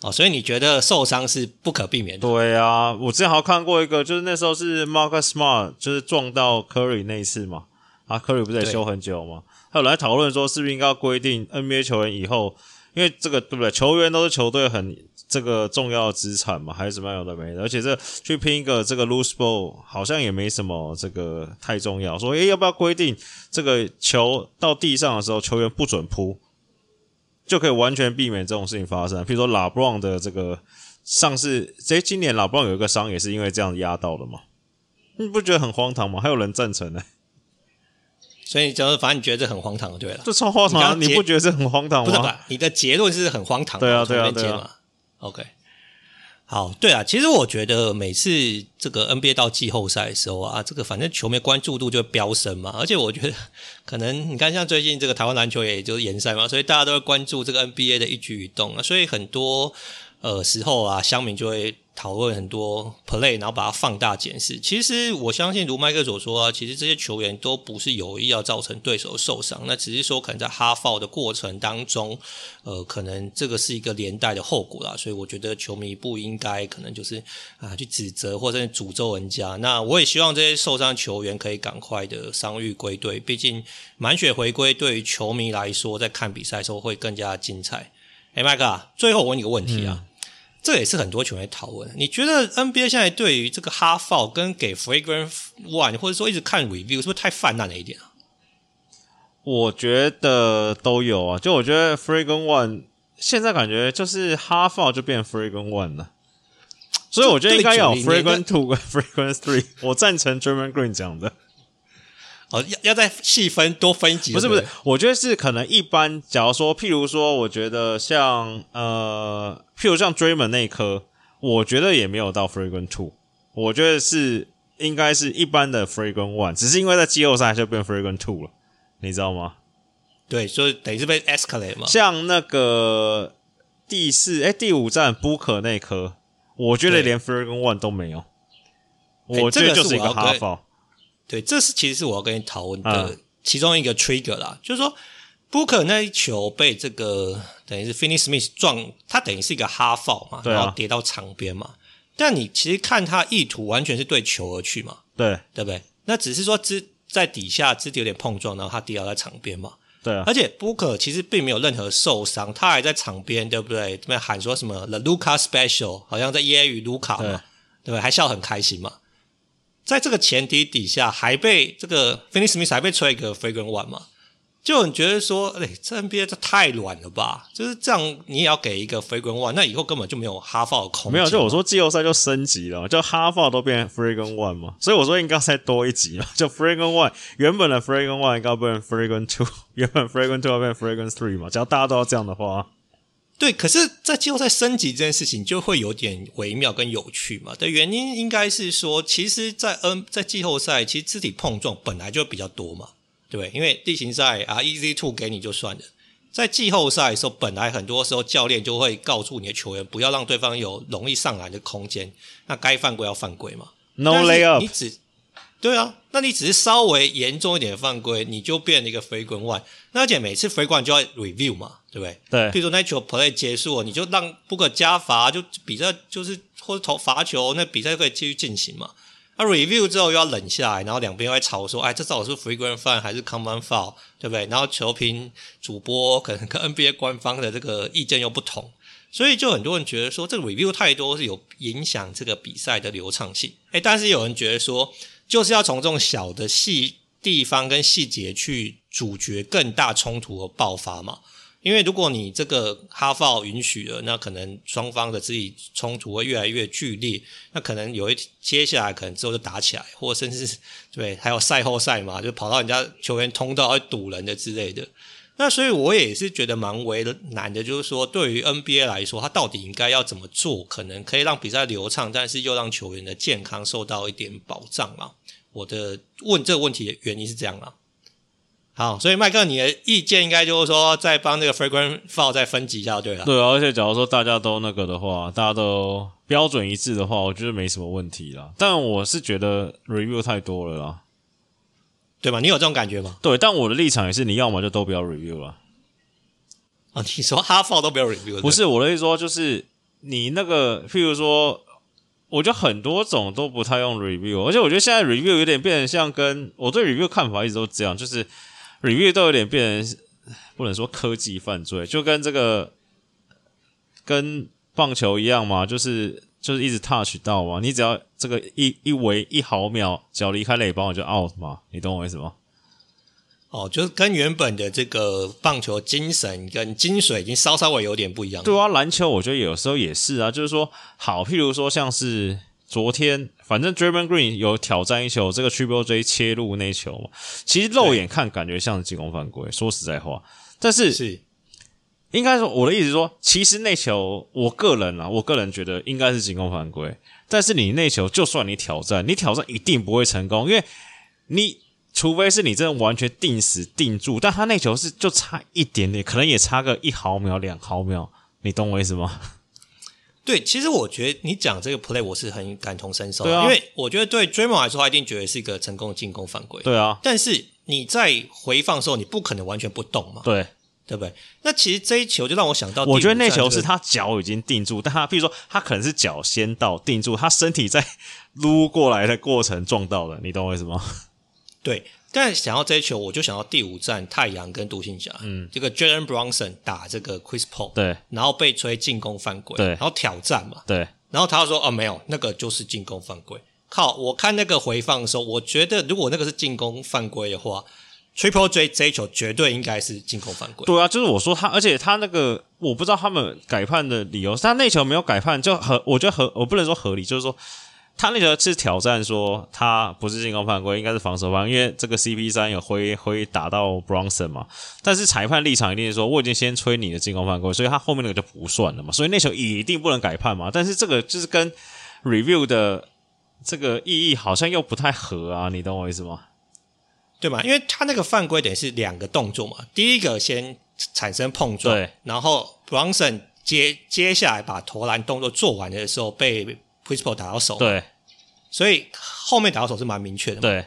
哦，所以你觉得受伤是不可避免的？对啊，我之前好像看过一个，就是那时候是 Marcus Smart 就是撞到 Curry 那一次嘛，啊，Curry 不是也休很久吗？还有来讨论说是不是应该要规定 NBA 球员以后。因为这个对不对？球员都是球队很这个重要的资产嘛，还是什么样有的没的？而且这去拼一个这个 loose ball 好像也没什么这个太重要。说诶，要不要规定这个球到地上的时候，球员不准扑，就可以完全避免这种事情发生。譬如说，LeBron 的这个上市，这，今年 LeBron 有一个伤也是因为这样压到的嘛？你不觉得很荒唐吗？还有人赞成呢？所以就是，反正你觉得这很荒唐，对了，这超荒唐，啊你，你不觉得这很荒唐吗？不是吧，你的结论是很荒唐，对啊，对啊，对啊。OK，好，对啊，其实我觉得每次这个 NBA 到季后赛的时候啊，这个反正球迷关注度就飙升嘛，而且我觉得可能你看，像最近这个台湾篮球也就是延赛嘛，所以大家都会关注这个 NBA 的一举一动啊，所以很多呃时候啊，乡民就会。讨论很多 play，然后把它放大检视。其实我相信，如麦克所说啊，其实这些球员都不是有意要造成对手受伤，那只是说可能在哈佛的过程当中，呃，可能这个是一个连带的后果啦。所以我觉得球迷不应该可能就是啊去指责或者诅咒人家。那我也希望这些受伤球员可以赶快的伤愈归队，毕竟满血回归对于球迷来说，在看比赛的时候会更加精彩。哎，麦克啊，最后我问你个问题啊。嗯这也是很多球员讨论。你觉得 NBA 现在对于这个 hard foul 跟给 Fragrant one，或者说一直看 review，是不是太泛滥了一点啊？我觉得都有啊。就我觉得 Fragrant one 现在感觉就是 hard foul 就变 Fragrant one 了，所以我觉得应该有 fragrant two 跟 fragrant three。我赞成 Draymond Green 讲的。哦，要要再细分多分几？不是不是，我觉得是可能一般。假如说，譬如说，我觉得像呃，譬如像 Draymond 那一颗，我觉得也没有到 Fragrant Two，我觉得是应该是一般的 Fragrant one，只是因为在季后赛就变 Fragrant Two 了，你知道吗？对，所以等于是被 escalate 嘛。像那个第四哎第五站 Booker 那颗，我觉得连 Fragrant one 都没有，我觉得就是一个 half。对，这是其实是我要跟你讨论的其中一个 trigger 啦，嗯、就是说 Booker 那一球被这个等于是 Finney Smith 撞，他等于是一个 half foul 嘛，然后跌到场边嘛。但你其实看他意图完全是对球而去嘛，对对不对？那只是说肢在底下肢体有点碰撞，然后他跌倒在场边嘛。对啊。而且 Booker 其实并没有任何受伤，他还在场边，对不对？这边喊说什么 The Luka Special，好像在揶揄卢卡嘛，对，对不对？还笑很开心嘛。在这个前提底下，还被这个 Finney Smith 还被吹一个 Fragrant one 嘛？就你觉得说，哎，这 NBA 这太软了吧？就是这样，你也要给一个 Fragrant one，那以后根本就没有 half foul 的空间。没有，就我说季后赛就升级了，就 half foul 都变 Fragrant one 嘛。所以我说应该再多一级嘛，就 Fragrant one 原本的 Fragrant one 应该变 Fragrant two，原本 Fragrant two 要变 Fragrant three 嘛。只要大家都要这样的话。对，可是，在季后赛升级这件事情就会有点微妙跟有趣嘛。的原因应该是说，其实在，在 N 在季后赛，其实肢体碰撞本来就比较多嘛，对不对？因为地形赛啊，Easy Two 给你就算了，在季后赛的时候，本来很多时候教练就会告诉你的球员，不要让对方有容易上篮的空间，那该犯规要犯规嘛。No layup。你只对啊，那你只是稍微严重一点的犯规，你就变了一个 flagrant one。那而且每次 flagrant 就要 review 嘛，对不对？对。譬如说那球 play 结束了，你就让 Booker 加罚，就比赛就是或者投罚球，那比赛就可以继续进行嘛。那 review 之后又要冷下来，然后两边又会吵说，哎，这到底是 flagrant foul 还是 common foul，对不对？然后球评、主播可能跟 NBA 官方的这个意见又不同，所以就很多人觉得说，这个 review 太多是有影响这个比赛的流畅性。哎，但是有人觉得说。就是要从这种小的细地方跟细节去阻绝更大冲突和爆发嘛，因为如果你这个哈佛允许了，那可能双方的肢体冲突会越来越剧烈，那可能有一接下来可能之后就打起来，或甚至对，还有赛后赛嘛，就跑到人家球员通道会堵人的之类的。那所以我也是觉得蛮为难的，就是说对于 NBA 来说，他到底应该要怎么做，可能可以让比赛流畅，但是又让球员的健康受到一点保障啊。我的问这个问题的原因是这样啊。好，所以麦克，你的意见应该就是说，再帮这个 flagrant Fall 再分级一下，对了。对啊，而且假如说大家都那个的话，大家都标准一致的话，我觉得没什么问题啦。但我是觉得 review 太多了啦。对吧？你有这种感觉吗？对，但我的立场也是，你要么就都不要 review 了。啊，你说 half foul 都不要 review？不是我的意思说，就是你那个，譬如说，我觉得很多种都不太用 review，而且我觉得现在 review 有点变成像跟我对 review 看法一直都这样，就是 review 都有点变成不能说科技犯罪，就跟这个跟棒球一样嘛，就是。就是一直 touch 到嘛，你只要这个一一围一毫秒脚离开垒包，我就 out 嘛，你懂我意思吗？哦，就是跟原本的这个棒球精神跟精髓已经稍稍微有点不一样。对啊，篮球我觉得有时候也是啊，就是说，好，譬如说像是昨天，反正 Draymond Green 有挑战一球，这个 Triple J 切入那球嘛，其实肉眼看感觉像是进攻犯规，说实在话，但是是。应该说，我的意思是说，其实那球，我个人啊，我个人觉得应该是进攻犯规。但是你那球，就算你挑战，你挑战一定不会成功，因为你除非是你真的完全定死定住，但他那球是就差一点点，可能也差个一毫秒、两毫秒，你懂我意思吗？对，其实我觉得你讲这个 play 我是很感同身受，因为我觉得对 Draymond 来说，他一定觉得是一个成功的进攻犯规。对啊，但是你在回放的时候，你不可能完全不动嘛。对。对不对？那其实这一球就让我想到，我觉得那球是他脚已经定住，但他比如说他可能是脚先到定住，他身体在撸过来的过程撞到了，你懂我意思吗？对，但想到这一球，我就想到第五站太阳跟独行侠，嗯，这个 Jalen Brunson 打这个 Chris Paul，对，然后被吹进攻犯规，对，然后挑战嘛，对，然后他说哦没有，那个就是进攻犯规。靠，我看那个回放的时候，我觉得如果那个是进攻犯规的话。Triple J 这一球绝对应该是进攻犯规。对啊，就是我说他，而且他那个我不知道他们改判的理由，他那球没有改判就合，我觉得合，我不能说合理，就是说他那球是挑战说他不是进攻犯规，应该是防守方，因为这个 CP 三有挥挥打到 Bronson 嘛。但是裁判立场一定是说，我已经先吹你的进攻犯规，所以他后面那个就不算了嘛。所以那球一定不能改判嘛。但是这个就是跟 review 的这个意义好像又不太合啊，你懂我意思吗？对嘛？因为他那个犯规等于是两个动作嘛，第一个先产生碰撞，对，然后 Bronson 接接下来把投篮动作做完的时候被。Chris Paul 打到手，对，所以后面打到手是蛮明确的，对。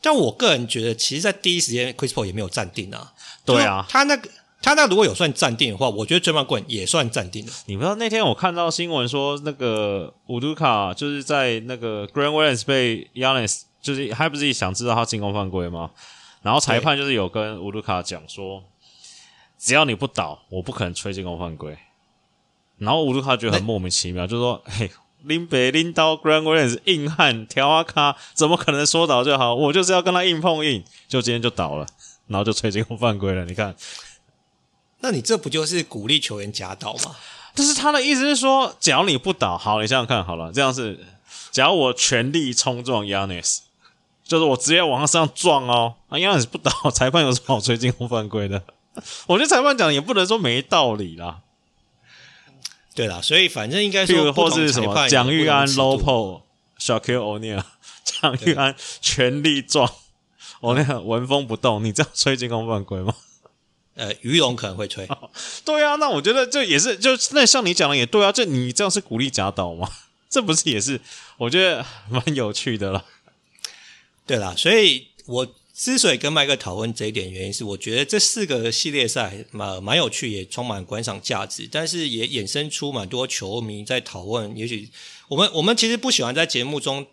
但我个人觉得，其实，在第一时间，Chris Paul 也没有暂定啊。对啊，他那个他那如果有算暂定的话，我觉得 Draymond Green 也算暂定了。你不知道那天我看到新闻说，那个乌杜卡就是在那个 Grant Williams 被 Giannis，就是还不是想知道他进攻犯规吗？然后裁判就是有跟乌鲁卡讲说，只要你不倒，我不可能吹进攻犯规。然后乌鲁卡觉得很莫名其妙，就说：“嘿。”林北拎刀 Grand Williams 硬汉，条阿卡，怎么可能说倒就好？我就是要跟他硬碰硬，就今天就倒了，然后就吹进攻犯规了。你看，那你这不就是鼓励球员假倒吗？但是他的意思是说，只要你不倒，好，你想想看好了，这样是，只要我全力冲撞 Giannis，就是我直接往他身上撞哦，啊 Giannis 不倒，裁判有什么好吹进攻犯规的？我觉得裁判讲也不能说没道理啦。对啦，所以反正应该说，或是什么蒋玉安 low pull Shaquille O'Neal，蒋玉安全力撞 O'Neal 纹风不动，你这样吹进攻犯规吗？呃，鱼龙可能会吹。哦。对啊，那我觉得这也是，就那像你讲的也对啊，这你这样是鼓励假倒吗？这不是也是我觉得蛮有趣的了。对啦，所以我。之所以跟麦克讨论这一点，原因是我觉得这四个系列赛蛮蛮有趣，也充满观赏价值，但是也衍生出蛮多球迷在讨论。也许我们我们其实不喜欢在节目中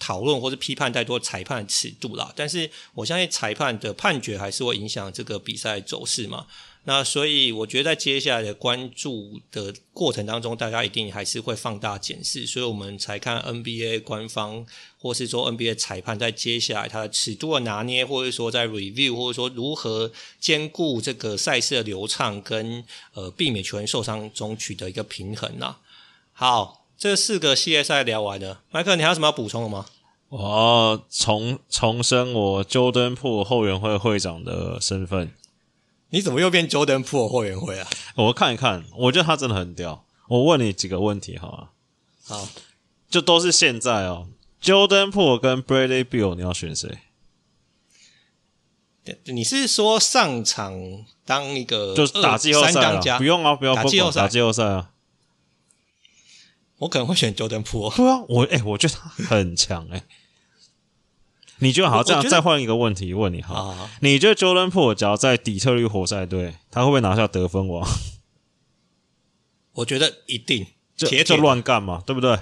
讨论或是批判太多裁判尺度啦，但是我相信裁判的判决还是会影响这个比赛走势嘛。那所以我觉得在接下来的关注的过程当中，大家一定还是会放大检视，所以我们才看 NBA 官方或是说 NBA 裁判在接下来它的尺度的拿捏，或者说在 review，或者说如何兼顾这个赛事的流畅跟呃避免球员受伤中取得一个平衡呐。好，这四个系列赛聊完了，麦克，你还有什么要补充的吗？我重重申我 Jordan p o o 后援会会长的身份。你怎么又变 Jordan Poole 会员会啊？我看一看，我觉得他真的很屌。我问你几个问题好吗？好，就都是现在哦。Jordan Poole 跟 Bradley Bill，你要选谁？你是说上场当一个就是打季后赛啊？不用啊，不要打季后赛，打季后赛啊。我可能会选 Jordan Poole。对啊，我哎、欸，我觉得他很强哎、欸。你觉得好？这样再换一个问题问你哈，你觉得 Jordan 要在底特律活塞队，他会不会拿下得分王？我觉得一定，就就乱干嘛，对不对？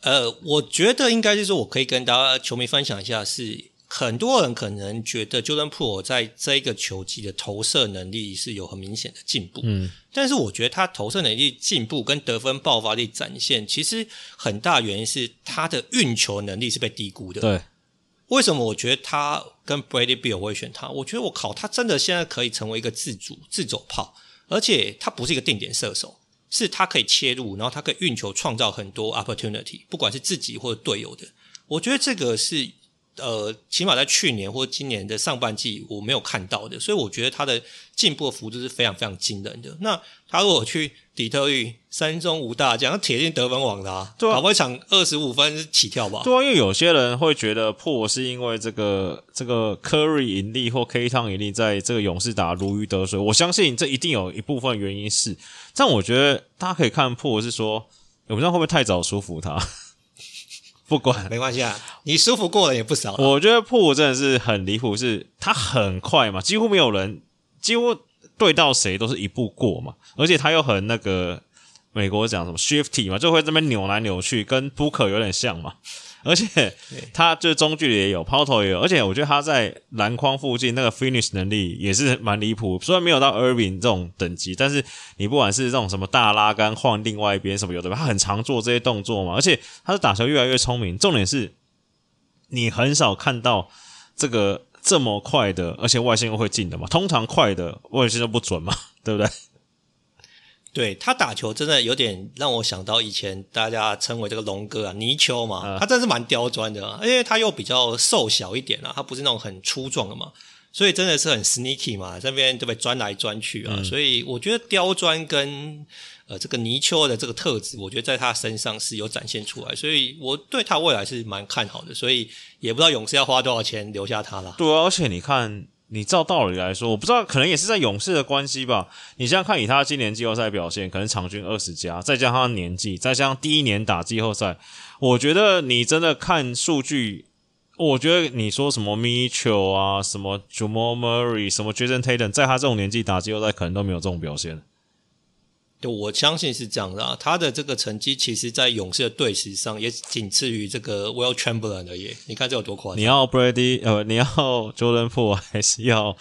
呃，我觉得应该是说，我可以跟大家球迷分享一下是，是很多人可能觉得 Jordan Poole 在这一个球季的投射能力是有很明显的进步，嗯，但是我觉得他投射能力进步跟得分爆发力展现，其实很大原因是他的运球能力是被低估的，对。为什么我觉得他跟 Bradley Beal 我会选他？我觉得我靠，他真的现在可以成为一个自主自走炮，而且他不是一个定点射手，是他可以切入，然后他可以运球创造很多 opportunity，不管是自己或者队友的。我觉得这个是呃，起码在去年或今年的上半季我没有看到的，所以我觉得他的进步的幅度是非常非常惊人的。那他如果去底特律三中无大将，铁定得分王的啊，对啊，搞不好一场二十五分起跳吧？对啊，因为有些人会觉得破是因为这个这个 Curry 引力或 K 汤盈利在这个勇士打如鱼得水，我相信这一定有一部分原因是，但我觉得大家可以看破是说，我不知道会不会太早说服他，不管没关系啊，你舒服过了也不少。我觉得破真的是很离谱，是他很快嘛，几乎没有人几乎。对到谁都是一步过嘛，而且他又很那个美国讲什么 shifty 嘛，就会这边扭来扭去，跟 Booker 有点像嘛。而且他就中距离也有，抛投也有，而且我觉得他在篮筐附近那个 finish 能力也是蛮离谱。虽然没有到 Irving 这种等级，但是你不管是这种什么大拉杆换另外一边什么有的，他很常做这些动作嘛。而且他的打球越来越聪明，重点是你很少看到这个。这么快的，而且外线又会进的嘛？通常快的外线都不准嘛，对不对？对，他打球真的有点让我想到以前大家称为这个龙哥啊，泥鳅嘛，嗯、他真的是蛮刁钻的，因为他又比较瘦小一点啊，他不是那种很粗壮的嘛，所以真的是很 sneaky 嘛，这边对不对？钻来钻去啊，嗯、所以我觉得刁钻跟呃这个泥鳅的这个特质，我觉得在他身上是有展现出来，所以我对他未来是蛮看好的，所以也不知道勇士要花多少钱留下他啦。对、啊，而且你看。你照道理来说，我不知道，可能也是在勇士的关系吧。你现在看以他今年季后赛表现，可能场均二十加，再加上他年纪，再加上第一年打季后赛，我觉得你真的看数据，我觉得你说什么 Mitchell 啊，什么 Jamal Murray，什么 Jayson Tatum，在他这种年纪打季后赛，可能都没有这种表现。我相信是这样的啊，他的这个成绩，其实，在勇士的队史上也仅次于这个 Will Chamberlain 而已。你看这有多夸张？你要 Brady 呃，你要 Jordan Poole 还是要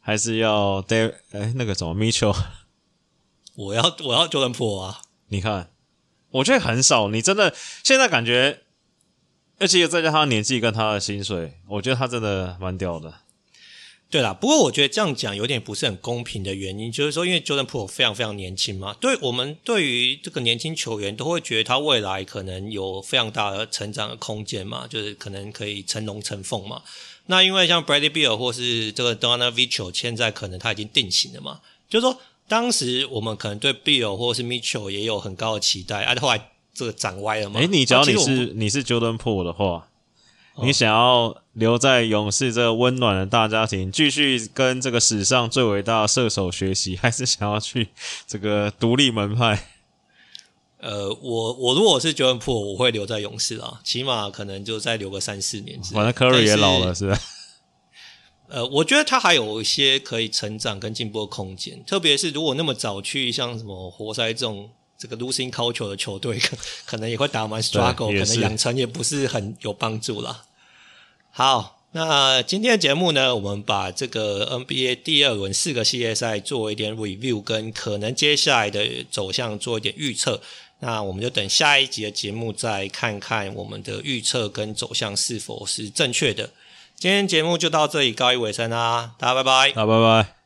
还是要 Dave 哎那个什么 Mitchell？我要我要 Jordan Poole 啊！你看，我觉得很少。你真的现在感觉，而且再加上他年纪跟他的薪水，我觉得他真的蛮屌的。对啦，不过我觉得这样讲有点不是很公平的原因，就是说，因为 Jordan Poole 非常非常年轻嘛，对我们对于这个年轻球员都会觉得他未来可能有非常大的成长的空间嘛，就是可能可以成龙成凤嘛。那因为像 Bradley Beal 或是这个 Donovan Mitchell 现在可能他已经定型了嘛，就是说当时我们可能对 Beal 或是 Mitchell 也有很高的期待，啊，后来这个长歪了嘛。诶，你只要你是你是 Jordan Poole 的话。你想要留在勇士这个温暖的大家庭，继续跟这个史上最伟大的射手学习，还是想要去这个独立门派？呃，我我如果是 Jordan Poole，我会留在勇士啊，起码可能就再留个三四年。反正 Curry 也老了，是吧？呃，我觉得他还有一些可以成长跟进步的空间，特别是如果那么早去像什么活塞这种这个 losing culture 的球队，可可能也会打蛮 struggle，可能养成也不是很有帮助啦。好，那今天的节目呢，我们把这个 NBA 第二轮四个系列赛做一点 review，跟可能接下来的走向做一点预测。那我们就等下一集的节目再看看我们的预测跟走向是否是正确的。今天节目就到这里告一尾声啦，大家拜拜，好，拜拜。